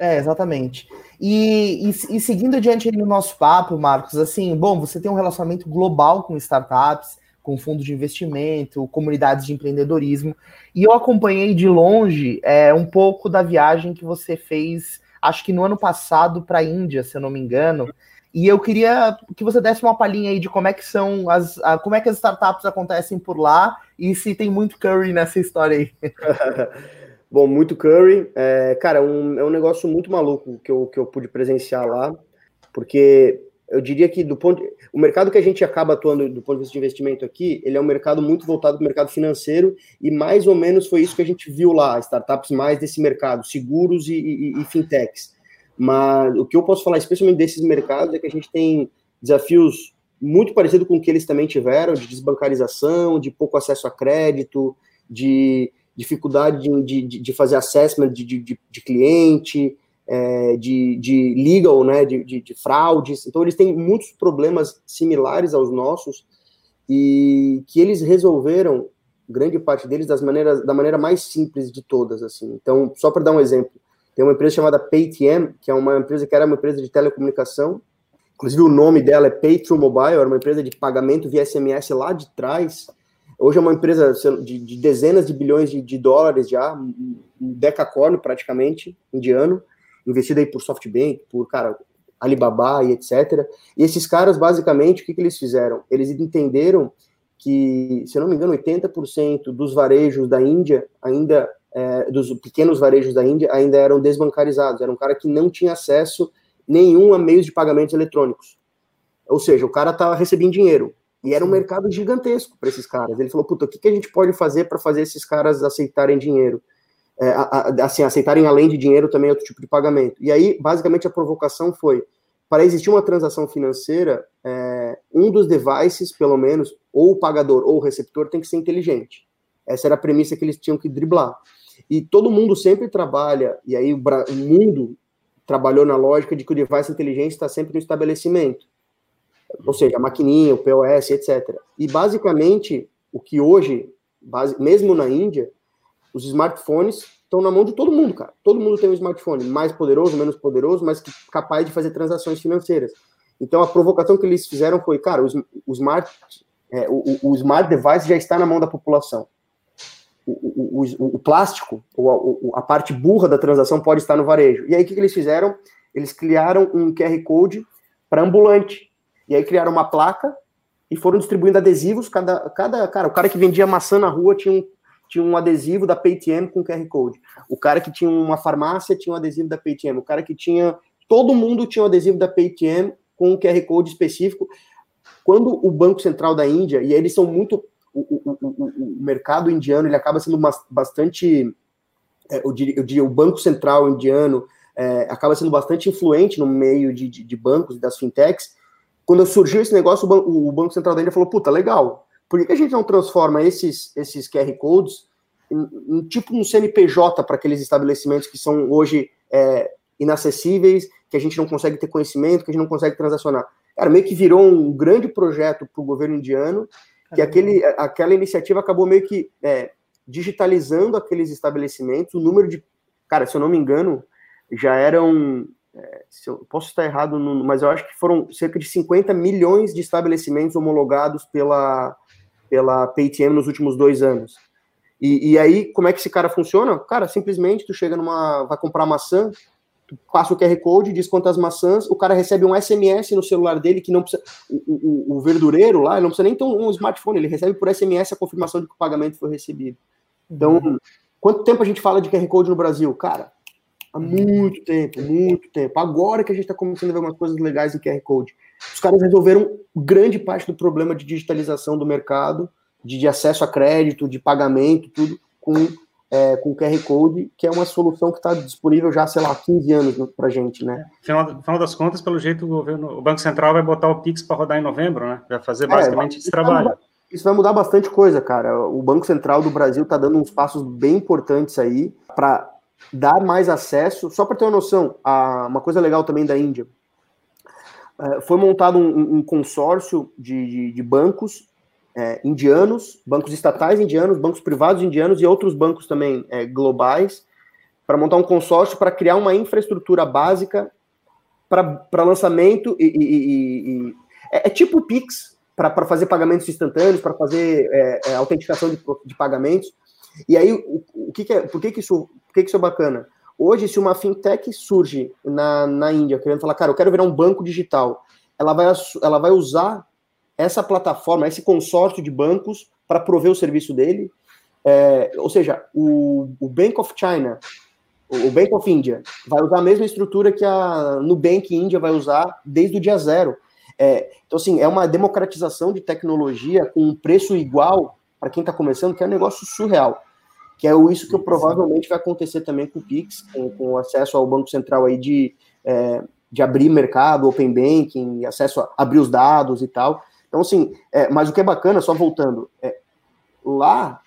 A: É, exatamente. E, e, e, seguindo adiante no nosso papo, Marcos, assim, bom, você tem um relacionamento global com startups, com fundos de investimento, comunidades de empreendedorismo, e eu acompanhei de longe é, um pouco da viagem que você fez, acho que no ano passado, para a Índia, se eu não me engano, e eu queria que você desse uma palhinha aí de como é que são as, a, como é que as startups acontecem por lá e se tem muito curry nessa história aí.
C: Bom, muito curry. É, cara, é um, é um negócio muito maluco que eu, que eu pude presenciar lá, porque eu diria que do ponto o mercado que a gente acaba atuando do ponto de vista de investimento aqui, ele é um mercado muito voltado para o mercado financeiro e mais ou menos foi isso que a gente viu lá, startups mais desse mercado, seguros e, e, e fintechs. Mas o que eu posso falar, especialmente desses mercados, é que a gente tem desafios muito parecidos com o que eles também tiveram, de desbancarização, de pouco acesso a crédito, de dificuldade de, de, de fazer assessment de, de, de cliente, é, de, de legal, né, de, de, de, fraudes. Então, eles têm muitos problemas similares aos nossos e que eles resolveram, grande parte deles, das maneiras, da maneira mais simples de todas. assim. Então, só para dar um exemplo, tem uma empresa chamada Paytm, que é uma empresa que era uma empresa de telecomunicação. Inclusive, o nome dela é Pay Through Mobile, era uma empresa de pagamento via SMS lá de trás. Hoje é uma empresa de, de dezenas de bilhões de, de, dólares já, um decacorno praticamente, indiano, investido aí por SoftBank, por, cara, Alibaba e etc. E esses caras, basicamente, o que, que eles fizeram? Eles entenderam que, se eu não me engano, 80% dos varejos da Índia ainda é, dos pequenos varejos da Índia ainda eram desbancarizados. Era um cara que não tinha acesso nenhum a meios de pagamentos eletrônicos. Ou seja, o cara estava recebendo dinheiro. E era um mercado gigantesco para esses caras. Ele falou: puta, o que, que a gente pode fazer para fazer esses caras aceitarem dinheiro? É, a, a, assim, aceitarem além de dinheiro também outro tipo de pagamento. E aí, basicamente, a provocação foi: para existir uma transação financeira, é, um dos devices, pelo menos, ou o pagador ou o receptor, tem que ser inteligente. Essa era a premissa que eles tinham que driblar. E todo mundo sempre trabalha, e aí o, o mundo trabalhou na lógica de que o device inteligente está sempre no estabelecimento. Ou seja, a maquininha, o POS, etc. E basicamente, o que hoje, base, mesmo na Índia, os smartphones estão na mão de todo mundo, cara. Todo mundo tem um smartphone, mais poderoso, menos poderoso, mas capaz de fazer transações financeiras. Então a provocação que eles fizeram foi, cara, o, o smart, é, o, o smart device já está na mão da população o, o, o plástico, ou a, a, parte burra da transação pode estar no varejo. E aí o que, que eles fizeram? Eles criaram um QR Code para ambulante. E aí criaram uma placa e foram distribuindo adesivos. Cada, cada cara, o cara que vendia maçã na rua tinha um, tinha um adesivo da Paytm com QR Code. O cara que tinha uma farmácia tinha um adesivo da Paytm. O cara que tinha. Todo mundo tinha um adesivo da Paytm com um QR Code específico. Quando o Banco Central da Índia, e eles são muito. O, o, o, mercado indiano ele acaba sendo bastante. É, eu diria, o Banco Central indiano é, acaba sendo bastante influente no meio de, de, de bancos e das fintechs. Quando surgiu esse negócio, o, o Banco Central da Índia falou: puta, legal, por que a gente não transforma esses, esses QR Codes em, em tipo um CNPJ para aqueles estabelecimentos que são hoje é, inacessíveis, que a gente não consegue ter conhecimento, que a gente não consegue transacionar? Cara, meio que virou um grande projeto para o governo indiano, que aquele, aquela iniciativa acabou meio que é, digitalizando aqueles estabelecimentos, o número de. Cara, se eu não me engano, já eram. É, eu posso estar errado, no, mas eu acho que foram cerca de 50 milhões de estabelecimentos homologados pela, pela Paytm nos últimos dois anos. E, e, aí, como é que esse cara funciona? Cara, simplesmente tu chega numa. vai comprar maçã, passa o QR Code, diz quantas maçãs, o cara recebe um SMS no celular dele que não precisa. O, o, o verdureiro lá, ele não precisa nem ter um, um, smartphone, ele recebe por SMS a confirmação de que o pagamento foi recebido. Então, uhum. quanto tempo a gente fala de QR Code no Brasil? Cara, há muito tempo, muito tempo. Agora que a gente está começando a ver umas coisas legais em QR Code. Os caras resolveram grande parte do problema de digitalização do mercado, de, de acesso a crédito, de pagamento, tudo com, é, com QR Code, que é uma solução que está disponível já, sei lá, há 15 anos para gente, né?
B: Final, final das contas, pelo jeito, o governo, o Banco Central vai botar o Pix para rodar em novembro, né? Vai fazer é, basicamente é, esse trabalho.
C: Vai isso vai mudar bastante coisa, cara. O Banco Central do Brasil está dando uns passos bem importantes aí para dar mais acesso. Só para ter uma noção, a, uma coisa legal também da Índia, é, foi montado um, um consórcio de, de, de bancos é, indianos, bancos estatais indianos, bancos privados indianos e outros bancos também é, globais, para montar um consórcio para criar uma infraestrutura básica para lançamento e, e, e, é, é, tipo o Pix para fazer pagamentos instantâneos, para fazer é, é, autenticação de, de, pagamentos. E aí, o, o que, que é, por que, que isso, por que, que isso é bacana? Hoje, se uma fintech surge na, na Índia, querendo falar, cara, eu quero virar um banco digital, ela vai, ela vai usar essa plataforma, esse consórcio de bancos para prover o serviço dele. É, ou seja, o, o, Bank of China, o Bank of India, vai usar a mesma estrutura que a Nubank India vai usar desde o dia zero. É, então, assim, é uma democratização de tecnologia com um preço igual para quem está começando, que é um negócio surreal que é isso que provavelmente vai acontecer também com o Pix, com, com acesso ao Banco Central aí de, é, de abrir mercado, Open Banking, acesso a abrir os dados e tal. Então, assim, é, mas o que é bacana, só voltando, é, lá,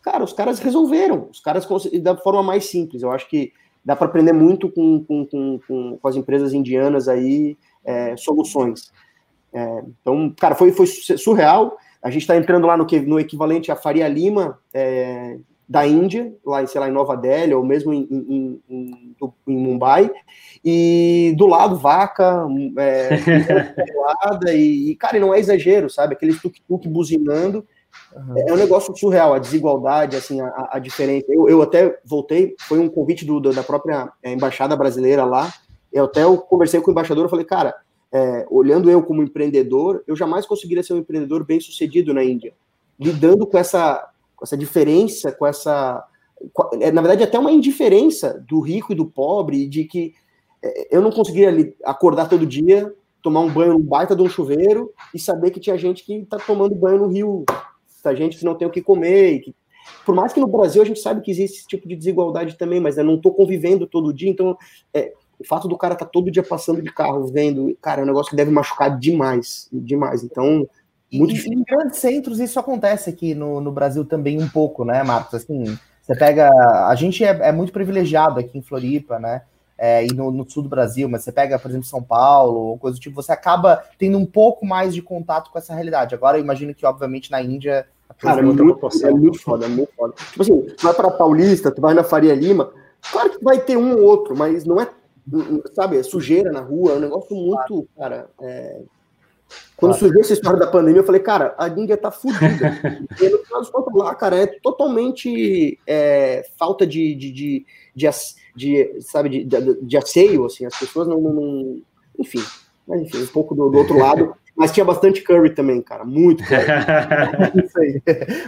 C: cara, os caras resolveram, os caras da forma mais simples. Eu acho que dá para aprender muito com, com, com, com, as empresas indianas aí, é, soluções. É, então, cara, foi, foi surreal. A gente está entrando lá no, no equivalente a Faria Lima, é, da Índia, lá, sei lá, em Nova Delhi, ou mesmo em, em, em, em Mumbai, e do lado vaca, é, e, e, cara, não é exagero, sabe? Aquele tuk-tuk buzinando, uhum. é um negócio surreal, a desigualdade, assim, a, a diferença. Eu, eu até voltei, foi um convite do, da própria é, embaixada brasileira lá, eu até eu conversei com o embaixador, eu falei, cara, é, olhando eu como empreendedor, eu jamais conseguiria ser um empreendedor bem sucedido na Índia, lidando com essa com essa diferença, com essa. É, na verdade, até uma indiferença do rico e do pobre, de que é, eu não conseguia acordar todo dia, tomar um banho num baita de um chuveiro e saber que tinha gente que está tomando banho no rio, tá gente que não tem o que comer. Que... Por mais que no Brasil a gente sabe que existe esse tipo de desigualdade também, mas eu não estou convivendo todo dia, então é, o fato do cara estar tá todo dia passando de carro, vendo, cara, é um negócio que deve machucar demais, demais. Então,
A: muito e, em grandes centros isso acontece aqui no, no Brasil também um pouco, né, Marcos? Assim, você pega. A gente é, é muito privilegiado aqui em Floripa, né? É, e no, no, sul do Brasil, mas você pega, por exemplo, São Paulo, coisa do tipo, você acaba tendo um pouco mais de contato com essa realidade. Agora, eu imagino que, obviamente, na Índia.
C: Cara, é muito, é muito foda, é muito foda. Tipo assim, tu vai para Paulista, tu vai na Faria Lima, claro que vai ter um ou outro, mas não é, sabe, é sujeira na rua, é um negócio muito, cara, é, quando surgiu essa história da pandemia, eu falei, cara, a Índia tá fodida. e no final contos lá, cara, é totalmente é, falta de, de, de, de, de sabe, de, de, de, asseio, assim, as pessoas não, não, Enfim, mas enfim, um pouco do, do outro lado. Mas tinha bastante curry também, cara. Muito curry.
A: Isso aí.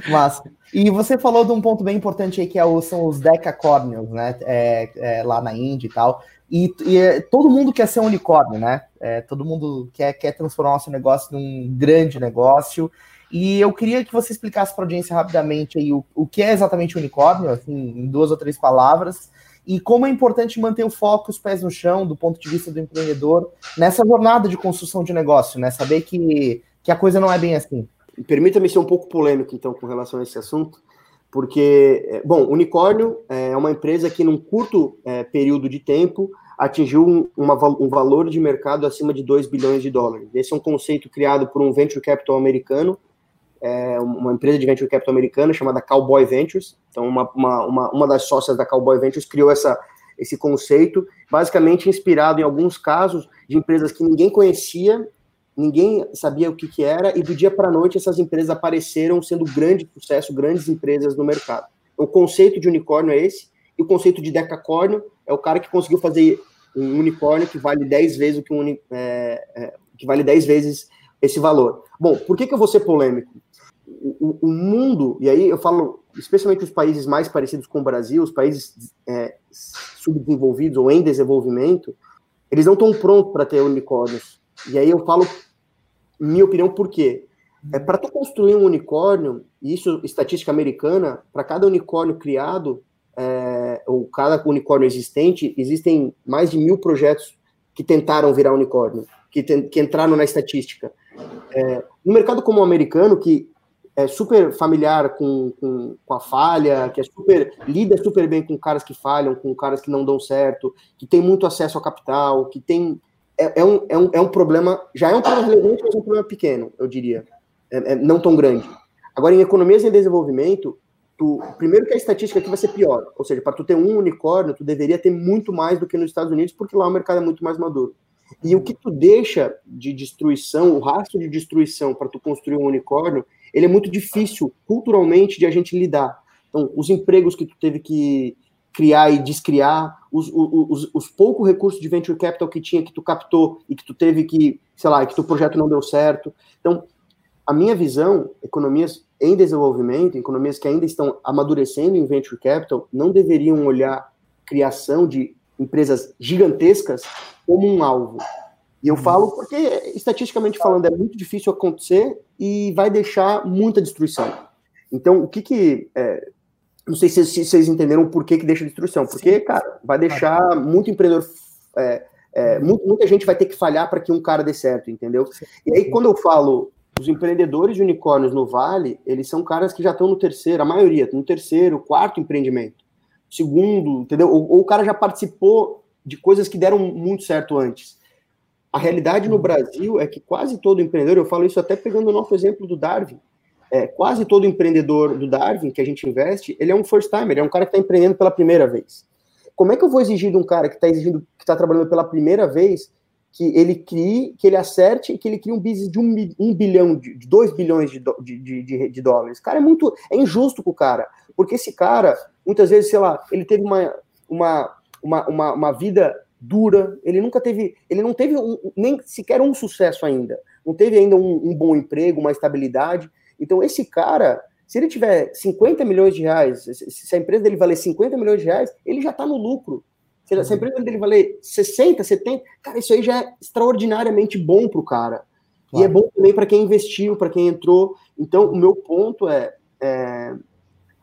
A: Massa. E você falou de um ponto bem importante aí, que é o, são os decacórnios, né? É, é, lá na Índia e tal. E, e é, todo mundo quer ser um unicórnio, né? É, todo mundo quer, quer transformar o seu negócio num grande negócio. E eu queria que você explicasse para a audiência rapidamente aí o, o que é exatamente unicórnio, assim, em duas ou três palavras, e como é importante manter o foco, os pés no chão, do ponto de vista do empreendedor, nessa jornada de construção de negócio, né? Saber que, que a coisa não é bem assim.
C: Permita-me ser um pouco polêmico, então, com relação a esse assunto, porque, é, bom, Unicórnio é uma empresa que, num curto é, período de tempo, atingiu um, uma, um valor de mercado acima de 2 bilhões de dólares. Esse é um conceito criado por um venture capital americano, é, uma empresa de venture capital americana chamada Cowboy Ventures. Então, uma, uma, uma, uma das sócias da Cowboy Ventures criou essa, esse conceito, basicamente inspirado em alguns casos de empresas que ninguém conhecia ninguém sabia o que, que era, e do dia para a noite essas empresas apareceram sendo grande sucesso, grandes empresas no mercado. O conceito de unicórnio é esse, e o conceito de decacórnio é o cara que conseguiu fazer um unicórnio que vale 10 vezes o que um é, é, que vale 10 vezes esse valor. Bom, por que, que eu vou ser polêmico? O, o, mundo, e aí eu falo especialmente os países mais parecidos com o Brasil, os países é, subdesenvolvidos ou em desenvolvimento, eles não estão prontos para ter unicórnios. E aí eu falo minha opinião, por quê? É para tu construir um unicórnio, isso estatística americana, para cada unicórnio criado, é, ou cada unicórnio existente, existem mais de mil projetos que tentaram virar unicórnio, que, tem, que entraram na estatística. É, no mercado como o americano, que é super familiar com, com, com, a falha, que é super lida super bem com caras que falham, com caras que não dão certo, que tem muito acesso ao capital, que tem é, é, um, é, um, é um problema, já é um problema relevante, mas é um problema pequeno, eu diria, é, é não tão grande. Agora, em economias em desenvolvimento, tu, primeiro que a estatística aqui vai ser pior, ou seja, para tu ter um unicórnio, tu deveria ter muito mais do que nos Estados Unidos, porque lá o mercado é muito mais maduro. E o que tu deixa de destruição, o rastro de destruição para tu construir um unicórnio, ele é muito difícil culturalmente de a gente lidar. Então, os empregos que tu teve que criar e descriar, os, os, os poucos recursos de venture capital que tinha, que tu captou e que tu teve que, sei lá, que teu projeto não deu certo. Então, a minha visão, economias em desenvolvimento, economias que ainda estão amadurecendo em venture capital, não deveriam olhar criação de empresas gigantescas como um alvo. E eu falo porque, estatisticamente falando, é muito difícil acontecer e vai deixar muita destruição. Então, o que que... É, não sei se, se, vocês entenderam o porquê que deixa destruição. Porque, cara, vai deixar muito empreendedor. É, é, muito, muita gente vai ter que falhar para que um cara dê certo, entendeu? E aí, quando eu falo os empreendedores de unicórnios no Vale, eles são caras que já estão no terceiro, a maioria, no terceiro, quarto empreendimento. Segundo, entendeu? Ou, ou o cara já participou de coisas que deram muito certo antes. A realidade no uhum. Brasil é que quase todo empreendedor, eu falo isso até pegando o nosso exemplo do Darwin, é, quase todo empreendedor do Darwin que a gente investe, ele é um first timer, é um cara que está empreendendo pela primeira vez. Como é que eu vou exigir de um cara que está exigindo, que está trabalhando pela primeira vez, que ele crie, que ele acerte e que ele crie um business de um, um bilhão, de, dois bilhões de, de, de, de dólares? Cara, é muito, é injusto com o cara, porque esse cara, muitas vezes, sei lá, ele teve uma, uma, uma, uma, uma vida dura, ele nunca teve, ele não teve um, nem sequer um sucesso ainda, não teve ainda um, um bom emprego, uma estabilidade, então, esse cara, se ele tiver 50 milhões de reais, se a empresa dele valer 50 milhões de reais, ele já está no lucro. Se a uhum. empresa dele valer 60, 70, cara, isso aí já é extraordinariamente bom para o cara. Claro. E é bom também para quem investiu, para quem entrou. Então, o meu ponto é, é,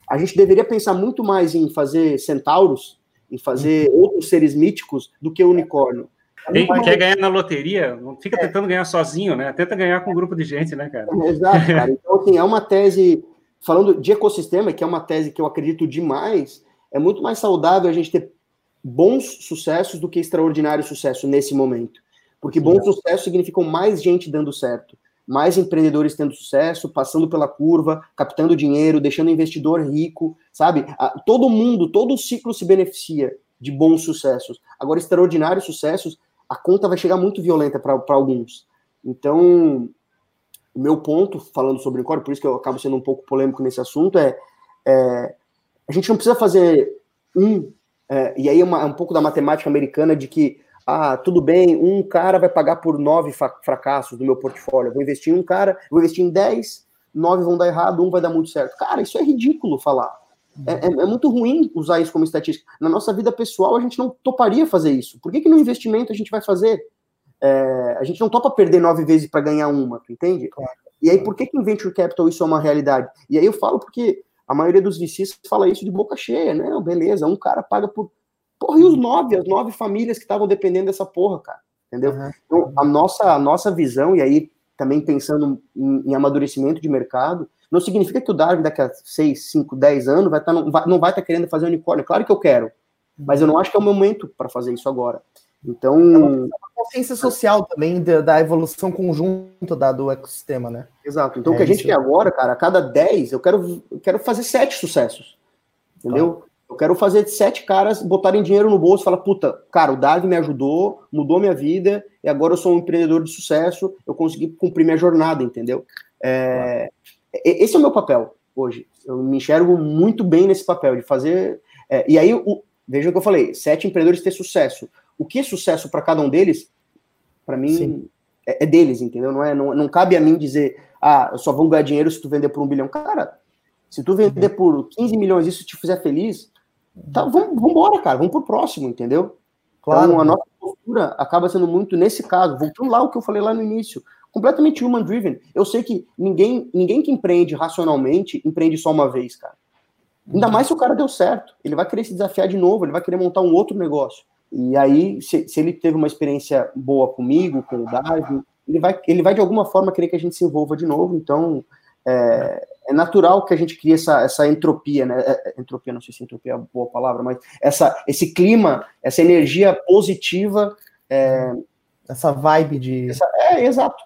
C: a gente deveria pensar muito mais em fazer centauros, em fazer uhum. outros seres míticos, do que unicórnio.
B: Quem quer ganhar na loteria, não fica é. tentando ganhar sozinho, né? Tenta ganhar com um grupo de gente, né, cara?
C: Exato, cara. Então, assim, é uma tese, falando de ecossistema, que é uma tese que eu acredito demais, é muito mais saudável a gente ter bons sucessos do que extraordinário sucesso nesse momento. Porque bom Sim. sucesso significa mais gente dando certo, mais empreendedores tendo sucesso, passando pela curva, captando dinheiro, deixando o investidor rico, sabe? Todo mundo, todo o ciclo se beneficia de bons sucessos. Agora, extraordinários sucessos, a conta vai chegar muito violenta para alguns. Então, o meu ponto, falando sobre o core, por isso que eu acabo sendo um pouco polêmico nesse assunto, é, é a gente não precisa fazer um, é, e aí é, uma, é um pouco da matemática americana de que ah, tudo bem, um cara vai pagar por nove fracassos do meu portfólio. Eu vou investir em um cara, vou investir em dez, nove vão dar errado, um vai dar muito certo. Cara, isso é ridículo falar. É, é, é, muito ruim usar isso como estatística. Na nossa vida pessoal, a gente não toparia fazer isso. Por que, que no investimento a gente vai fazer? É, a gente não topa perder nove vezes para ganhar uma, tu entende? E aí, por que, que em Venture Capital isso é uma realidade? E aí eu falo porque a maioria dos VCs fala isso de boca cheia, né? Beleza, um cara paga por. Porra, e os nove, as nove famílias que estavam dependendo dessa porra, cara? Entendeu? Uhum. Então, a nossa, a nossa visão, e aí também pensando em, em, amadurecimento de mercado, não significa que o Darwin daqui a 6, 5, 10 anos vai tá, não vai estar tá querendo fazer unicórnio. Claro que eu quero, mas eu não acho que é o momento para fazer isso agora. Então. É uma
A: consciência social também da, da evolução conjunta da, do ecossistema, né?
C: Exato. Então, é o que a gente isso. quer agora, cara, a cada 10, eu quero, eu quero fazer sete sucessos. Entendeu? Tá. Eu quero fazer sete caras botarem dinheiro no bolso e falar, puta, cara, o Darwin me ajudou, mudou minha vida, e agora eu sou um empreendedor de sucesso, eu consegui cumprir minha jornada, entendeu? É, esse é o meu papel hoje. Eu me enxergo muito bem nesse papel, de fazer. É, e aí, o, veja o que eu falei: sete empreendedores ter sucesso. O que é sucesso para cada um deles, para mim, é, é, deles, entendeu? Não, é, não, não cabe a mim dizer, ah, eu só vou ganhar dinheiro se tu vender por um bilhão. Cara, se tu vender uhum. por 15 milhões e isso te fizer feliz, tá, vamos, vamos embora, cara, vamos pro próximo, entendeu? Claro. Então, a nossa postura acaba sendo muito nesse caso, voltando lá o que eu falei lá no início, completamente human driven. Eu sei que ninguém, ninguém que empreende racionalmente empreende só uma vez, cara. Ainda uhum. mais se o cara deu certo. Ele vai querer se desafiar de novo, ele vai querer montar um outro negócio. E aí, se, se ele teve uma experiência boa comigo, com o Darwin, ele vai, ele vai de alguma forma querer que a gente se envolva de novo. Então, é, é natural que a gente crie essa, essa entropia, né? É, é entropia, não sei se entropia é uma boa palavra, mas essa, esse clima, essa energia positiva. É,
A: essa vibe de.
C: Essa, é, exato.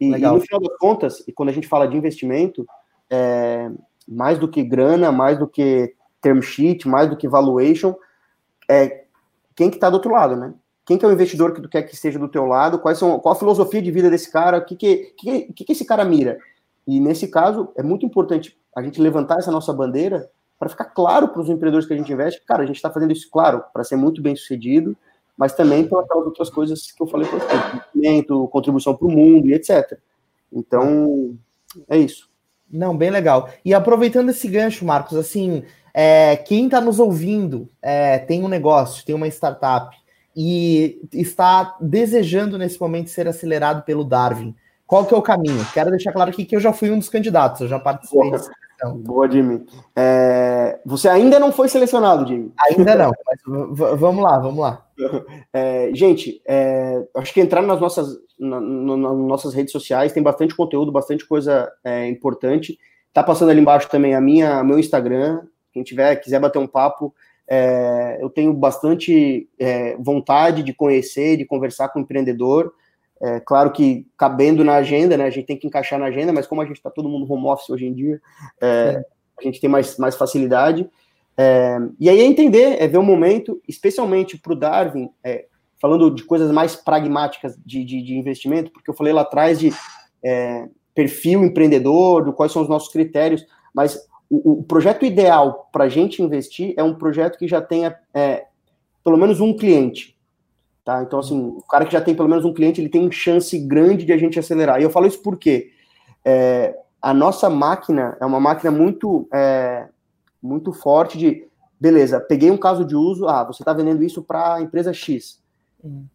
C: E, e, no final das contas, e quando a gente fala de investimento, é, mais do que grana, mais do que term sheet, mais do que valuation, é quem que está do outro lado, né? Quem que é o investidor que tu quer que esteja do teu lado? Quais são, qual a filosofia de vida desse cara? O que que, que, que, que esse cara mira? E nesse caso, é muito importante a gente levantar essa nossa bandeira para ficar claro para os empreendedores que a gente investe, cara, a gente está fazendo isso, claro, para ser muito bem sucedido, mas também para aquelas outras coisas que eu falei para você, contribuição para o mundo e etc. Então, é isso.
A: Não, bem legal. E aproveitando esse gancho, Marcos, assim, é, quem está nos ouvindo é, tem um negócio, tem uma startup e está desejando nesse momento ser acelerado pelo Darwin. Qual que é o caminho? Quero deixar claro aqui que eu já fui um dos candidatos, eu já participei
C: Boa, Boa Jimmy. É, você ainda não foi selecionado, Jimmy.
A: Ainda não, mas vamos lá, vamos lá.
C: É, gente, é, acho que entrar nas nossas, na, na, nas nossas redes sociais tem bastante conteúdo, bastante coisa é, importante. Tá passando ali embaixo também a minha, meu Instagram, quem tiver, quiser bater um papo, é, eu tenho bastante é, vontade de conhecer, de conversar com o empreendedor. É, claro que cabendo na agenda, né? A gente tem que encaixar na agenda, mas como a gente está todo mundo home office hoje em dia, é, a gente tem mais, mais facilidade. É, e aí é entender, é ver o um momento, especialmente para o Darwin, é, falando de coisas mais pragmáticas de, de, de, investimento, porque eu falei lá atrás de perfil empreendedor, do quais são os nossos critérios, mas o, o projeto ideal para a gente investir é um projeto que já tenha é, pelo menos um cliente. Tá? Então, assim, o cara que já tem pelo menos um cliente, ele tem chance grande de a gente acelerar. E eu falo isso porque é, a nossa máquina é uma máquina muito, é, muito forte de, beleza, peguei um caso de uso, ah, você está vendendo isso para a empresa X.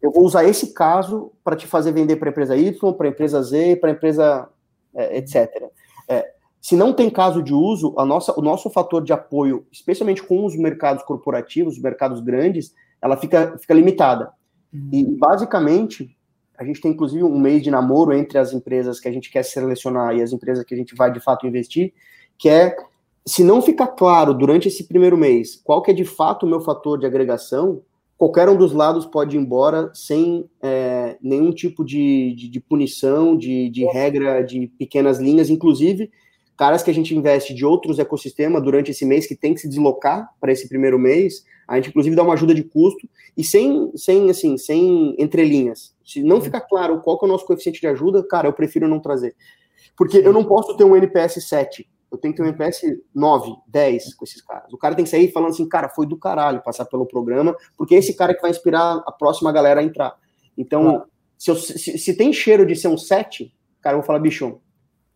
C: Eu vou usar esse caso para te fazer vender para a empresa Y, para a empresa Z, para a empresa é, etc. É, se não tem caso de uso, a nossa, o nosso fator de apoio, especialmente com os mercados corporativos, os mercados grandes, ela fica, fica limitada. Uhum. E, basicamente, a gente tem, inclusive, um mês de namoro entre as empresas que a gente quer selecionar e as empresas que a gente vai, de fato, investir, que é, se não ficar claro durante esse primeiro mês qual que é, de fato, o meu fator de agregação, qualquer um dos lados pode ir embora sem é, nenhum tipo de, de, de punição, de, de regra, de pequenas linhas, inclusive caras que a gente investe de outros ecossistemas durante esse mês que tem que se deslocar para esse primeiro mês, a gente inclusive dá uma ajuda de custo e sem, sem assim, sem entrelinhas. Se não ficar claro qual que é o nosso coeficiente de ajuda, cara, eu prefiro não trazer. Porque eu não posso ter um NPS 7 eu tenho que ter um NPS 9, 10 com esses caras. O cara tem que sair falando assim, cara, foi do caralho passar pelo programa, porque é esse cara que vai inspirar a próxima galera a entrar. Então, ah. se, eu, se, se, tem cheiro de ser um 7, cara, eu vou falar, bicho,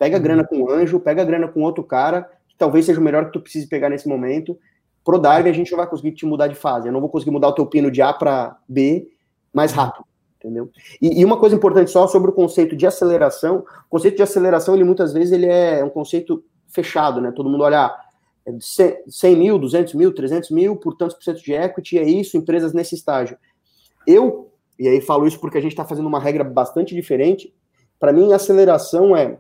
C: pega a grana uhum. com o anjo, pega a grana com outro cara, que talvez seja o melhor que tu precise pegar nesse momento. Pro Dive a gente não vai conseguir te mudar de fase. Eu não vou conseguir mudar o teu pino de A para B mais uhum. rápido entendeu? E, e, uma coisa importante só sobre o conceito de aceleração, o conceito de aceleração, ele muitas vezes ele é um conceito fechado, né? Todo mundo olha, 100 é mil, 200 mil, 300 mil por tantos por cento de equity, é isso, empresas nesse estágio. Eu, e aí falo isso porque a gente está fazendo uma regra bastante diferente, para mim aceleração é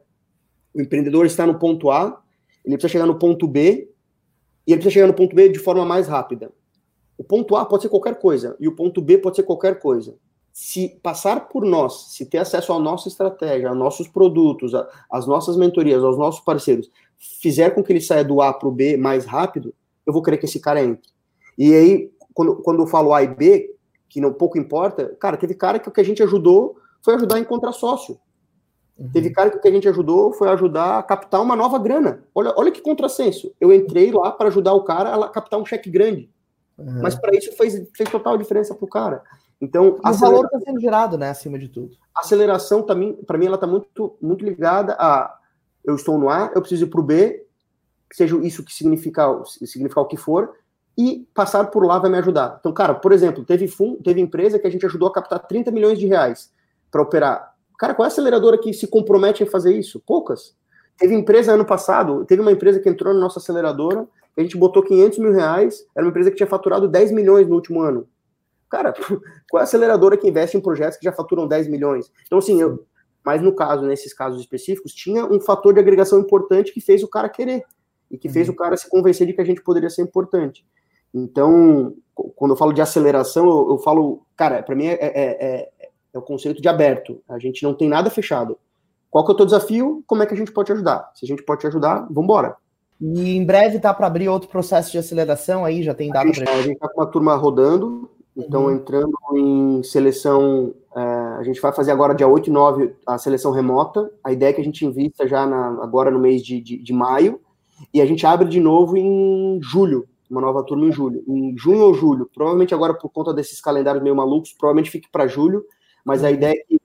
C: o empreendedor está no ponto A, ele precisa chegar no ponto B, e ele precisa chegar no ponto B de forma mais rápida. O ponto A pode ser qualquer coisa, e o ponto B pode ser qualquer coisa se passar por nós, se ter acesso à nossa estratégia, aos nossos produtos, às nossas mentorias, aos nossos parceiros, fizer com que ele saia do A para o B mais rápido, eu vou querer que esse cara entre. E aí, quando, quando eu falo A e B, que não pouco importa, cara, teve cara que o que a gente ajudou foi ajudar a encontrar sócio. Uhum. Teve cara que o que a gente ajudou foi ajudar a captar uma nova grana. Olha, olha que contrassenso. Eu entrei lá para ajudar o cara a captar um cheque grande. Uhum. Mas para isso fez, fez total diferença para o cara. Então,
A: o valor está sendo gerado, né, acima de tudo.
C: A aceleração também, para mim, ela está muito, muito ligada a eu estou no A, eu preciso ir para o B, seja isso que significa, significar o que for, e passar por lá vai me ajudar. Então, cara, por exemplo, teve fundo, teve empresa que a gente ajudou a captar 30 milhões de reais para operar. Cara, qual é a aceleradora que se compromete em fazer isso? Poucas. Teve empresa ano passado, teve uma empresa que entrou na nossa aceleradora, a gente botou 500 mil reais, era uma empresa que tinha faturado 10 milhões no último ano. Cara, qual é a aceleradora que investe em projetos que já faturam 10 milhões? Então, assim, eu, mas no caso, nesses casos específicos, tinha um fator de agregação importante que fez o cara querer e que fez uhum. o cara se convencer de que a gente poderia ser importante. Então, quando eu falo de aceleração, eu, eu falo, cara, para mim é, é, é, é, o conceito de aberto. A gente não tem nada fechado. Qual que é o teu desafio? Como é que a gente pode te ajudar? Se a gente pode te ajudar, vamos embora.
A: E em breve tá para abrir outro processo de aceleração aí, já tem data
C: para A gente tá com uma turma rodando, então, uhum. entrando em seleção, é, a gente vai fazer agora dia 8 e 9 a seleção remota. A ideia é que a gente invista já na, agora no mês de, de, de, maio, e a gente abre de novo em julho, uma nova turma em julho. Em junho ou julho, provavelmente agora por conta desses calendários meio malucos, provavelmente fique para julho, mas a ideia é que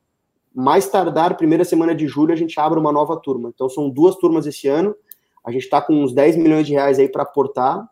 C: mais tardar, primeira semana de julho, a gente abra uma nova turma. Então, são duas turmas esse ano. A gente está com uns 10 milhões de reais aí para aportar,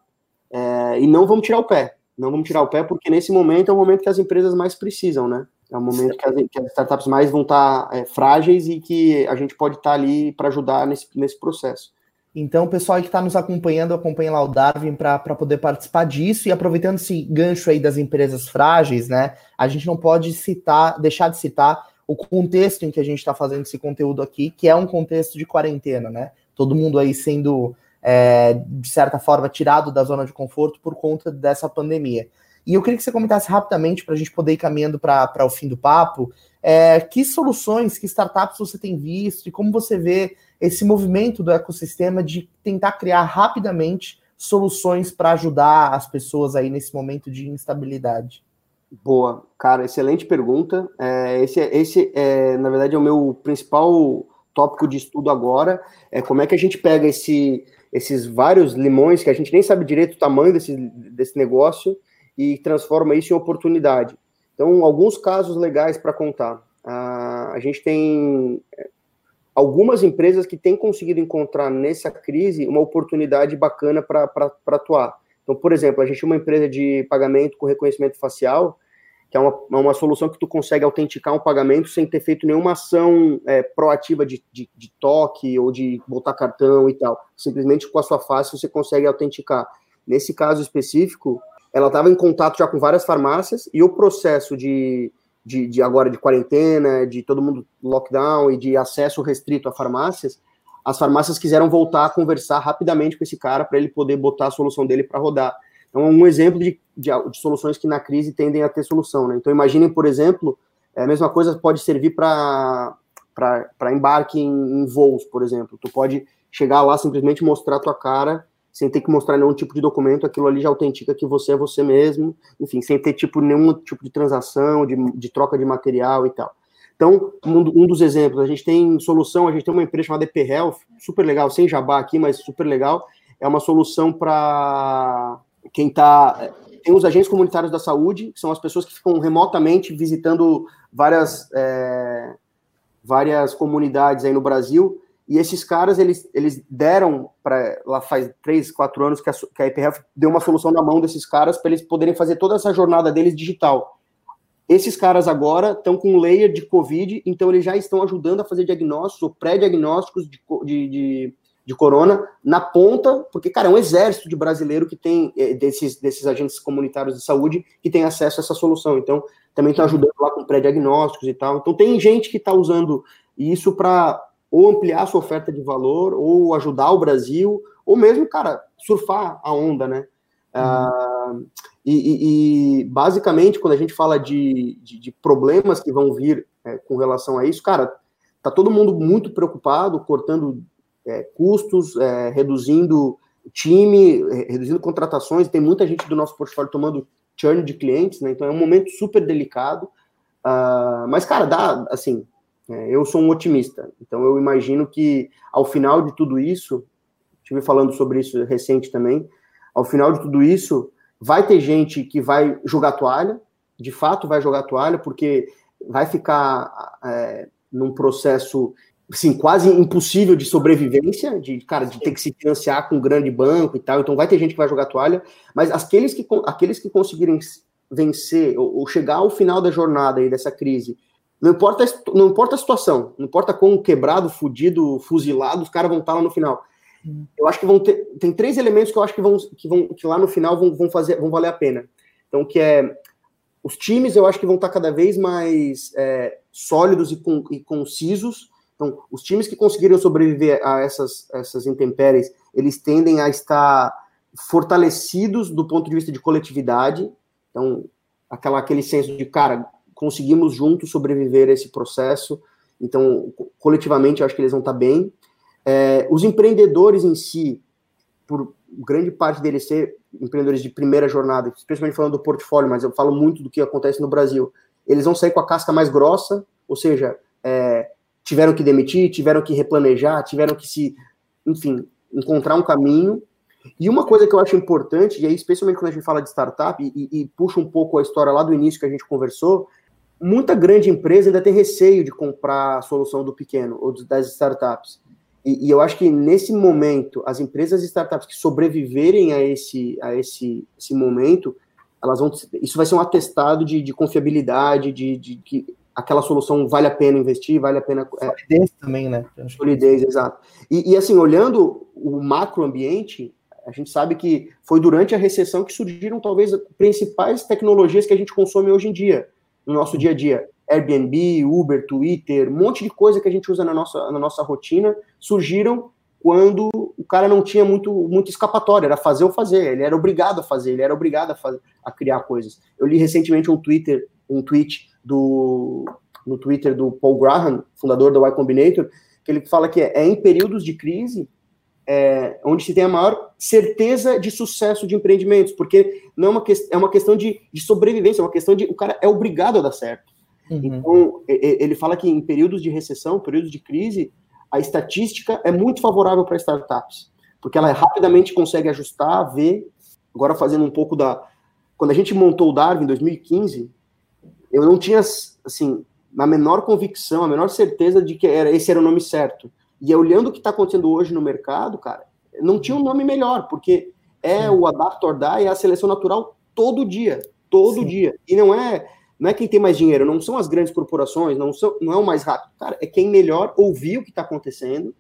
C: é, e não vamos tirar o pé não vamos tirar o pé, porque nesse momento é o momento que as empresas mais precisam, né? É o momento que as, que as startups mais vão estar é, frágeis e que a gente pode estar ali para ajudar nesse, nesse processo.
A: Então, o pessoal que está nos acompanhando, acompanha lá o Darwin para poder participar disso e aproveitando esse gancho aí das empresas frágeis, né? A gente não pode citar, deixar de citar o contexto em que a gente está fazendo esse conteúdo aqui, que é um contexto de quarentena, né? Todo mundo aí sendo é, de certa forma, tirado da zona de conforto por conta dessa pandemia. E eu queria que você comentasse rapidamente, para a gente poder ir caminhando para o fim do papo, é, que soluções, que startups você tem visto e como você vê esse movimento do ecossistema de tentar criar rapidamente soluções para ajudar as pessoas aí nesse momento de instabilidade?
C: Boa, cara, excelente pergunta. É, esse, esse é, na verdade, é o meu principal tópico de estudo agora. É como é que a gente pega esse esses vários limões que a gente nem sabe direito o tamanho desse, desse negócio e transforma isso em oportunidade. Então, alguns casos legais para contar. Uh, a gente tem algumas empresas que têm conseguido encontrar nessa crise uma oportunidade bacana para atuar. Então, por exemplo, a gente tem uma empresa de pagamento com reconhecimento facial que é uma, é uma solução que tu consegue autenticar um pagamento sem ter feito nenhuma ação é, proativa de, de, de, toque ou de botar cartão e tal. Simplesmente com a sua face você consegue autenticar. Nesse caso específico, ela estava em contato já com várias farmácias e o processo de, de, de, agora de quarentena, de todo mundo lockdown e de acesso restrito a farmácias, as farmácias quiseram voltar a conversar rapidamente com esse cara para ele poder botar a solução dele para rodar. Então, é um exemplo de, de, de, soluções que na crise tendem a ter solução. Né? Então, imaginem, por exemplo, é, a mesma coisa pode servir para embarque em, em, voos, por exemplo. Tu pode chegar lá, simplesmente mostrar tua cara, sem ter que mostrar nenhum tipo de documento, aquilo ali já autentica que você é você mesmo, enfim, sem ter tipo nenhum tipo de transação, de, de troca de material e tal. Então, um, dos exemplos, a gente tem solução, a gente tem uma empresa chamada EP Health, super legal, sem jabá aqui, mas super legal. É uma solução para quem está. Tem os agentes comunitários da saúde, que são as pessoas que ficam remotamente visitando várias, é, várias comunidades aí no Brasil. E esses caras, eles, eles deram para. Lá faz três, quatro anos que a, que a Health deu uma solução na mão desses caras para eles poderem fazer toda essa jornada deles digital. Esses caras agora estão com um layer de Covid, então eles já estão ajudando a fazer diagnósticos ou pré-diagnósticos de, de, de, de, corona na ponta, porque, cara, é um exército de brasileiro que tem, é, desses, desses agentes comunitários de saúde, que tem acesso a essa solução. Então, também estão ajudando lá com pré-diagnósticos e tal. Então, tem gente que está usando isso para ou ampliar sua oferta de valor, ou ajudar o Brasil, ou mesmo, cara, surfar a onda, né? Uhum. Uh, e, e, basicamente, quando a gente fala de, de, de problemas que vão vir é, com relação a isso, cara, tá todo mundo muito preocupado, cortando é, custos, é, reduzindo time, reduzindo contratações. Tem muita gente do nosso portfólio tomando churn de clientes, né? Então é um momento super delicado. Uh, mas, cara, dá, assim, eu sou um otimista. Então eu imagino que ao final de tudo isso, estive falando sobre isso recente também, ao final de tudo isso, vai ter gente que vai jogar toalha, de fato vai jogar toalha, porque vai ficar é, num processo assim, quase impossível de sobrevivência, de cara, de ter que se financiar com um grande banco e tal. Então vai ter gente que vai jogar toalha, mas aqueles que, aqueles que conseguirem vencer ou, ou chegar ao final da jornada aí dessa crise, não importa, não importa a situação, não importa quão quebrado, fudido, fuzilado, os caras vão estar lá no final. Eu acho que vão ter. Tem três elementos que eu acho que vão que, vão, que lá no final vão, vão fazer, vão valer a pena. Então, que é os times, eu acho que vão estar cada vez mais é, sólidos e, com, e, concisos. Então, os times que conseguiram sobreviver a essas, essas intempéries, eles tendem a estar fortalecidos do ponto de vista de coletividade. Então, aquela, aquele senso de, cara, conseguimos juntos sobreviver a esse processo. Então, coletivamente, acho que eles vão estar bem. É, os empreendedores em si, por grande parte deles ser empreendedores de primeira jornada, especialmente falando do portfólio, mas eu falo muito do que acontece no Brasil, eles vão sair com a casca mais grossa, ou seja, é, tiveram que demitir, tiveram que replanejar, tiveram que se, enfim, encontrar um caminho. E uma coisa que eu acho importante, e aí especialmente quando a gente fala de startup, e, e, puxa um pouco a história lá do início que a gente conversou, muita grande empresa ainda tem receio de comprar a solução do pequeno ou das startups. E, e, eu acho que nesse momento, as empresas e startups que sobreviverem a esse, a esse, esse momento, elas vão, isso vai ser um atestado de, de confiabilidade, de, de, que aquela solução vale a pena investir, vale a pena.
A: É, solidez também, né?
C: Solidez, exato. E, e assim, olhando o macroambiente, a gente sabe que foi durante a recessão que surgiram talvez as principais tecnologias que a gente consome hoje em dia, no nosso dia a dia. Airbnb, Uber, Twitter, um monte de coisa que a gente usa na nossa, na nossa rotina, surgiram quando o cara não tinha muito, muito escapatória, era fazer ou fazer, ele era obrigado a fazer, ele era obrigado a, fazer, a criar coisas. Eu li recentemente um Twitter, um tweet do, no Twitter do Paul Graham, fundador da Y Combinator, que ele fala que é, é em períodos de crise é, onde se tem a maior certeza de sucesso de empreendimentos, porque não é uma, que, é uma questão de, de sobrevivência, é uma questão de o cara é obrigado a dar certo. Uhum. Então, ele fala que em períodos de recessão, períodos de crise, a estatística é muito favorável para startups, porque ela rapidamente consegue ajustar, ver. Agora, fazendo um pouco da. Quando a gente montou o Darwin em 2015, eu não tinha, assim, a menor convicção, a menor certeza de que era, esse era o nome certo. E olhando o que está acontecendo hoje no mercado, cara, não tinha um nome melhor, porque é o Adapt or Die, é a seleção natural todo dia, todo Sim. dia. E não é não é quem tem mais dinheiro, não são as grandes corporações, não, são, não é o mais rápido. Cara, é quem melhor ouvir o que está acontecendo,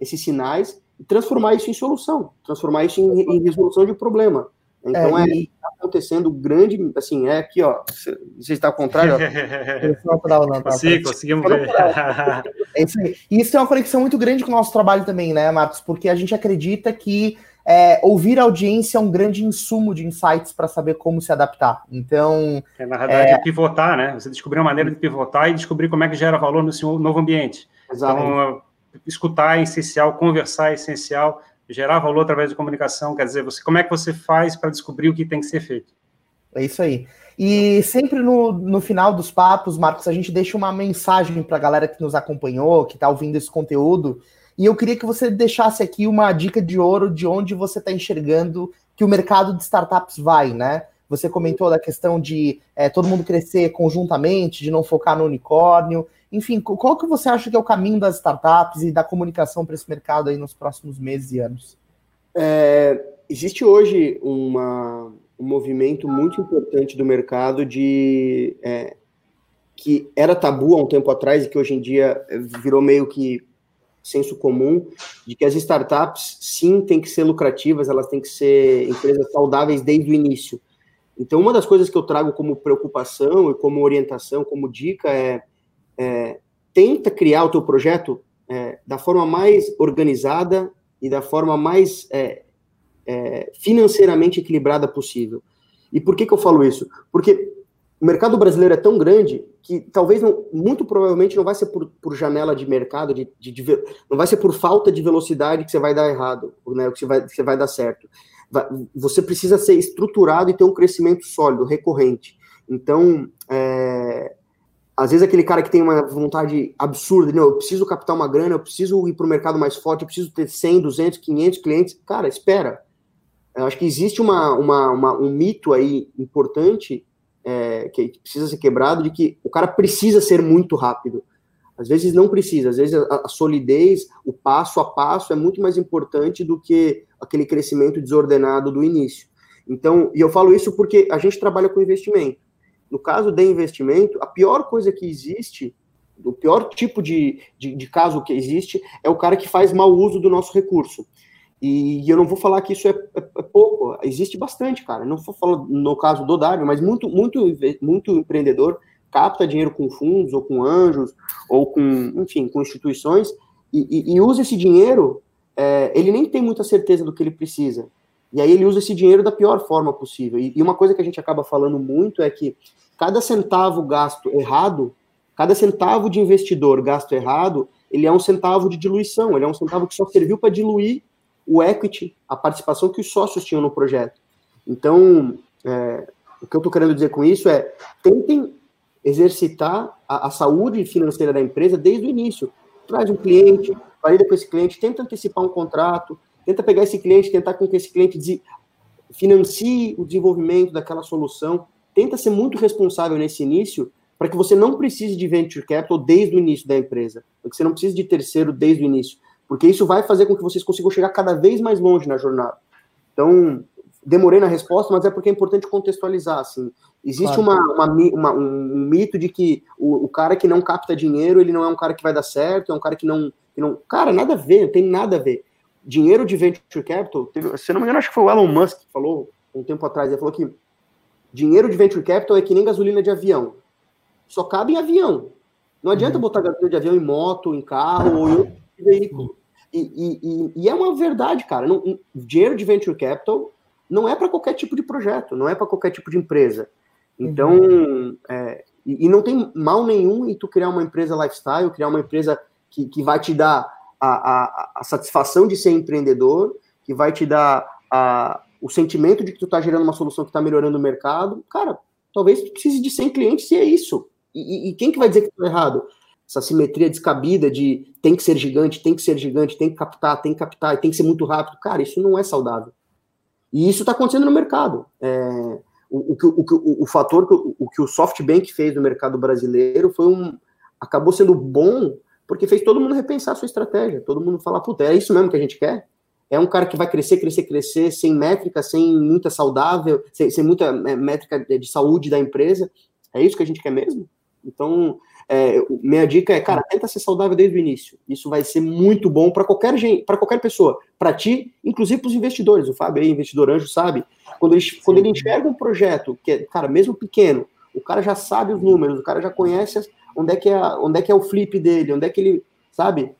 C: esses sinais, e transformar isso em solução, transformar isso em, em resolução de problema. Então é, é e... tá acontecendo grande, assim, é aqui, ó. Você está ao contrário?
B: Sim, conseguimos ver.
A: É isso, aí. e isso é uma conexão muito grande com o nosso trabalho também, né, Marcos? Porque a gente acredita que é, ouvir a audiência é um grande insumo de insights para saber como se adaptar. Então.
B: É, na verdade, é... pivotar, né? Você descobrir uma maneira de pivotar e descobrir como é que gera valor no seu novo ambiente. Exato. Então, escutar é essencial, conversar é essencial, gerar valor através de comunicação. Quer dizer, você, como é que você faz para descobrir o que tem que ser feito?
A: É isso aí. E sempre no, no final dos papos, Marcos, a gente deixa uma mensagem para a galera que nos acompanhou, que está ouvindo esse conteúdo. E eu queria que você deixasse aqui uma dica de ouro de onde você está enxergando que o mercado de startups vai, né? Você comentou da questão de é, todo mundo crescer conjuntamente, de não focar no unicórnio. Enfim, qual que você acha que é o caminho das startups e da comunicação para esse mercado aí nos próximos meses e anos?
C: É, existe hoje uma, um movimento muito importante do mercado de é, que era tabu há um tempo atrás e que hoje em dia virou meio que senso comum de que as startups sim têm que ser lucrativas, elas têm que ser empresas saudáveis desde o início. Então, uma das coisas que eu trago como preocupação e como orientação, como dica é, é tenta criar o teu projeto é, da forma mais organizada e da forma mais é, é, financeiramente equilibrada possível. E por que, que eu falo isso? Porque o mercado brasileiro é tão grande que talvez, não, muito provavelmente, não vai ser por, por janela de mercado, de, de, de, não vai ser por falta de velocidade que você vai dar errado, né, que, você vai, que você vai dar certo. Você precisa ser estruturado e ter um crescimento sólido, recorrente. Então, é, às vezes aquele cara que tem uma vontade absurda, não, eu preciso captar uma grana, eu preciso ir para o mercado mais forte, eu preciso ter 100, 200, 500 clientes. Cara, espera. Eu acho que existe uma, uma, uma um mito aí importante é, que precisa ser quebrado de que o cara precisa ser muito rápido. Às vezes não precisa, às vezes a, solidez, o passo a passo é muito mais importante do que aquele crescimento desordenado do início. Então, e eu falo isso porque a gente trabalha com investimento. No caso de investimento, a pior coisa que existe, o pior tipo de, de, de caso que existe, é o cara que faz mau uso do nosso recurso. E, eu não vou falar que isso é, é, é, pouco, existe bastante, cara. Não vou falar no caso do Dário, mas muito, muito, muito empreendedor capta dinheiro com fundos, ou com anjos, ou com, enfim, com instituições, e, e, e usa esse dinheiro, é, ele nem tem muita certeza do que ele precisa. E aí ele usa esse dinheiro da pior forma possível. E, e uma coisa que a gente acaba falando muito é que cada centavo gasto errado, cada centavo de investidor gasto errado, ele é um centavo de diluição, ele é um centavo que só serviu para diluir o equity, a participação que os sócios tinham no projeto. Então, é, o que eu estou querendo dizer com isso é tentem exercitar a, a, saúde financeira da empresa desde o início. Traz um cliente, valida com esse cliente, tenta antecipar um contrato, tenta pegar esse cliente, tentar com que esse cliente financie o desenvolvimento daquela solução, tenta ser muito responsável nesse início para que você não precise de venture capital desde o início da empresa, para que você não precise de terceiro desde o início porque isso vai fazer com que vocês consigam chegar cada vez mais longe na jornada. Então, demorei na resposta, mas é porque é importante contextualizar, assim. Existe claro. uma, uma, uma, um mito de que o, o, cara que não capta dinheiro, ele não é um cara que vai dar certo, é um cara que não... Que não cara, nada a ver, não tem nada a ver. Dinheiro de venture capital, teve, se não me engano, acho que foi o Elon Musk que falou um tempo atrás, ele falou que dinheiro de venture capital é que nem gasolina de avião. Só cabe em avião. Não adianta uhum. botar gasolina de avião em moto, em carro ou em outro veículo. E, e, e, é uma verdade, cara. Não, dinheiro de venture capital não é para qualquer tipo de projeto, não é para qualquer tipo de empresa. Então, uhum. é, e, e, não tem mal nenhum em tu criar uma empresa lifestyle, criar uma empresa que, que vai te dar a, a, a satisfação de ser empreendedor, que vai te dar a, o sentimento de que tu está gerando uma solução que está melhorando o mercado. Cara, talvez tu precise de 100 clientes e é isso. E, e quem que vai dizer que está errado? essa simetria descabida de tem que ser gigante, tem que ser gigante, tem que captar, tem que captar, tem que ser muito rápido. Cara, isso não é saudável. E isso está acontecendo no mercado. É, o, o, o, o, fator que o, que o SoftBank fez no mercado brasileiro foi um. acabou sendo bom porque fez todo mundo repensar a sua estratégia. Todo mundo falar, puta, é isso mesmo que a gente quer? É um cara que vai crescer, crescer, crescer, sem métrica, sem muita saudável, sem, sem muita é, métrica de saúde da empresa. É isso que a gente quer mesmo? Então, é, minha dica é, cara, tenta ser saudável desde o início. Isso vai ser muito bom para qualquer gente, para qualquer pessoa, para ti, inclusive para os investidores. O Fábio aí, investidor anjo, sabe? Quando ele, quando ele enxerga um projeto que é, cara, mesmo pequeno, o cara já sabe os números, o cara já conhece onde é que é, onde é que é o flip dele, onde é que ele, sabe?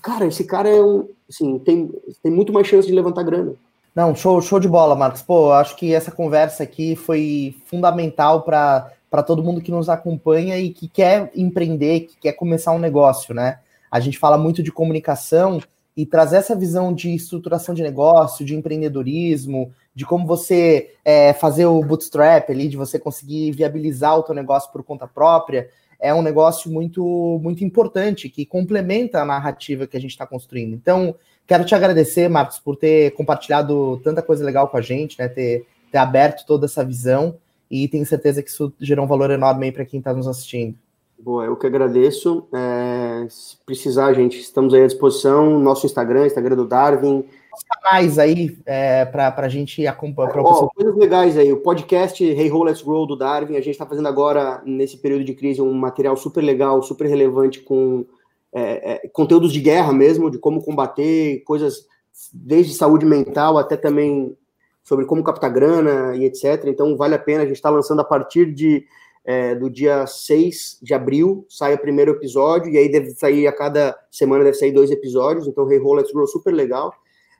C: Cara, esse cara é um, assim, tem, tem muito mais chance de levantar grana.
A: Não, show, show de bola, Marcos. Pô, acho que essa conversa aqui foi fundamental para para todo mundo que nos acompanha e que quer empreender, que quer começar um negócio, né? A gente fala muito de comunicação e trazer essa visão de estruturação de negócio, de empreendedorismo, de como você é, fazer o bootstrap ali, de você conseguir viabilizar o teu negócio por conta própria, é um negócio muito, muito importante, que complementa a narrativa que a gente está construindo. Então, quero te agradecer, Marcos, por ter compartilhado tanta coisa legal com a gente, né? Ter, ter aberto toda essa visão, e tenho certeza que isso gerou um valor enorme aí para quem está nos assistindo.
C: Boa, eu que agradeço. É, se precisar, gente, estamos aí à disposição. Nosso Instagram, Instagram do Darwin. Os
A: canais aí é, para a gente acompanhar.
C: Oh, coisas legais aí. O podcast Hey Ho, Let's Grow do Darwin. A gente está fazendo agora, nesse período de crise, um material super legal, super relevante, com é, é, conteúdos de guerra mesmo, de como combater, coisas desde saúde mental até também sobre como captar grana e etc. Então, vale a pena. A gente está lançando a partir de é, do dia 6 de abril, sai o primeiro episódio, e aí deve sair a cada semana, deve sair dois episódios, então Hey Ho, Let's super legal.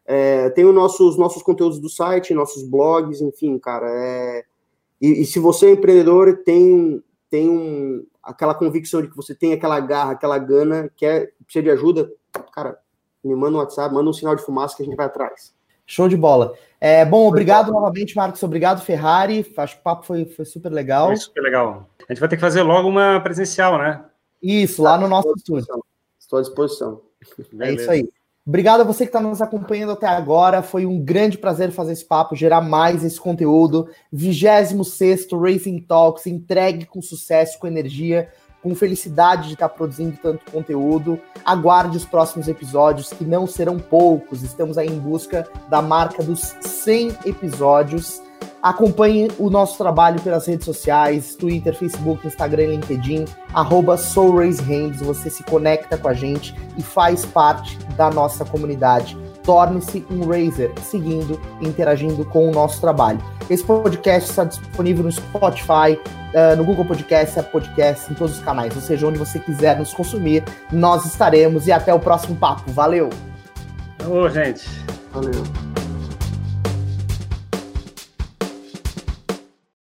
C: É, tem os nossos, nossos conteúdos do site, nossos blogs, enfim, cara. É... E, e, se você é empreendedor, tem, tem um, aquela convicção de que você tem aquela garra, aquela gana, quer, precisa de ajuda, cara, me manda um WhatsApp, manda um sinal de fumaça que a gente vai atrás.
A: Show de bola. É, bom, obrigado foi novamente, Marcos. Obrigado, Ferrari. Acho que o papo foi, foi super legal. Foi
B: super legal. A gente vai ter que fazer logo uma presencial, né?
A: Isso, lá no nosso estúdio.
C: Estou à disposição.
A: É isso aí. Obrigado a você que está nos acompanhando até agora. Foi um grande prazer fazer esse papo, gerar mais esse conteúdo. 26 Racing Talks, entregue com sucesso, com energia com felicidade de estar produzindo tanto conteúdo. Aguarde os próximos episódios, que não serão poucos. Estamos aí em busca da marca dos 100 episódios. Acompanhe o nosso trabalho pelas redes sociais, Twitter, Facebook, Instagram, LinkedIn, arroba. Você se conecta com a gente e faz parte da nossa comunidade. Torne-se um Razer, seguindo e interagindo com o nosso trabalho. Esse podcast está disponível no Spotify, uh, no Google Podcast, Apple Podcast, em todos os canais. Ou seja, onde você quiser nos consumir, nós estaremos. E até o próximo papo. Valeu!
B: Ô, gente.
C: Valeu.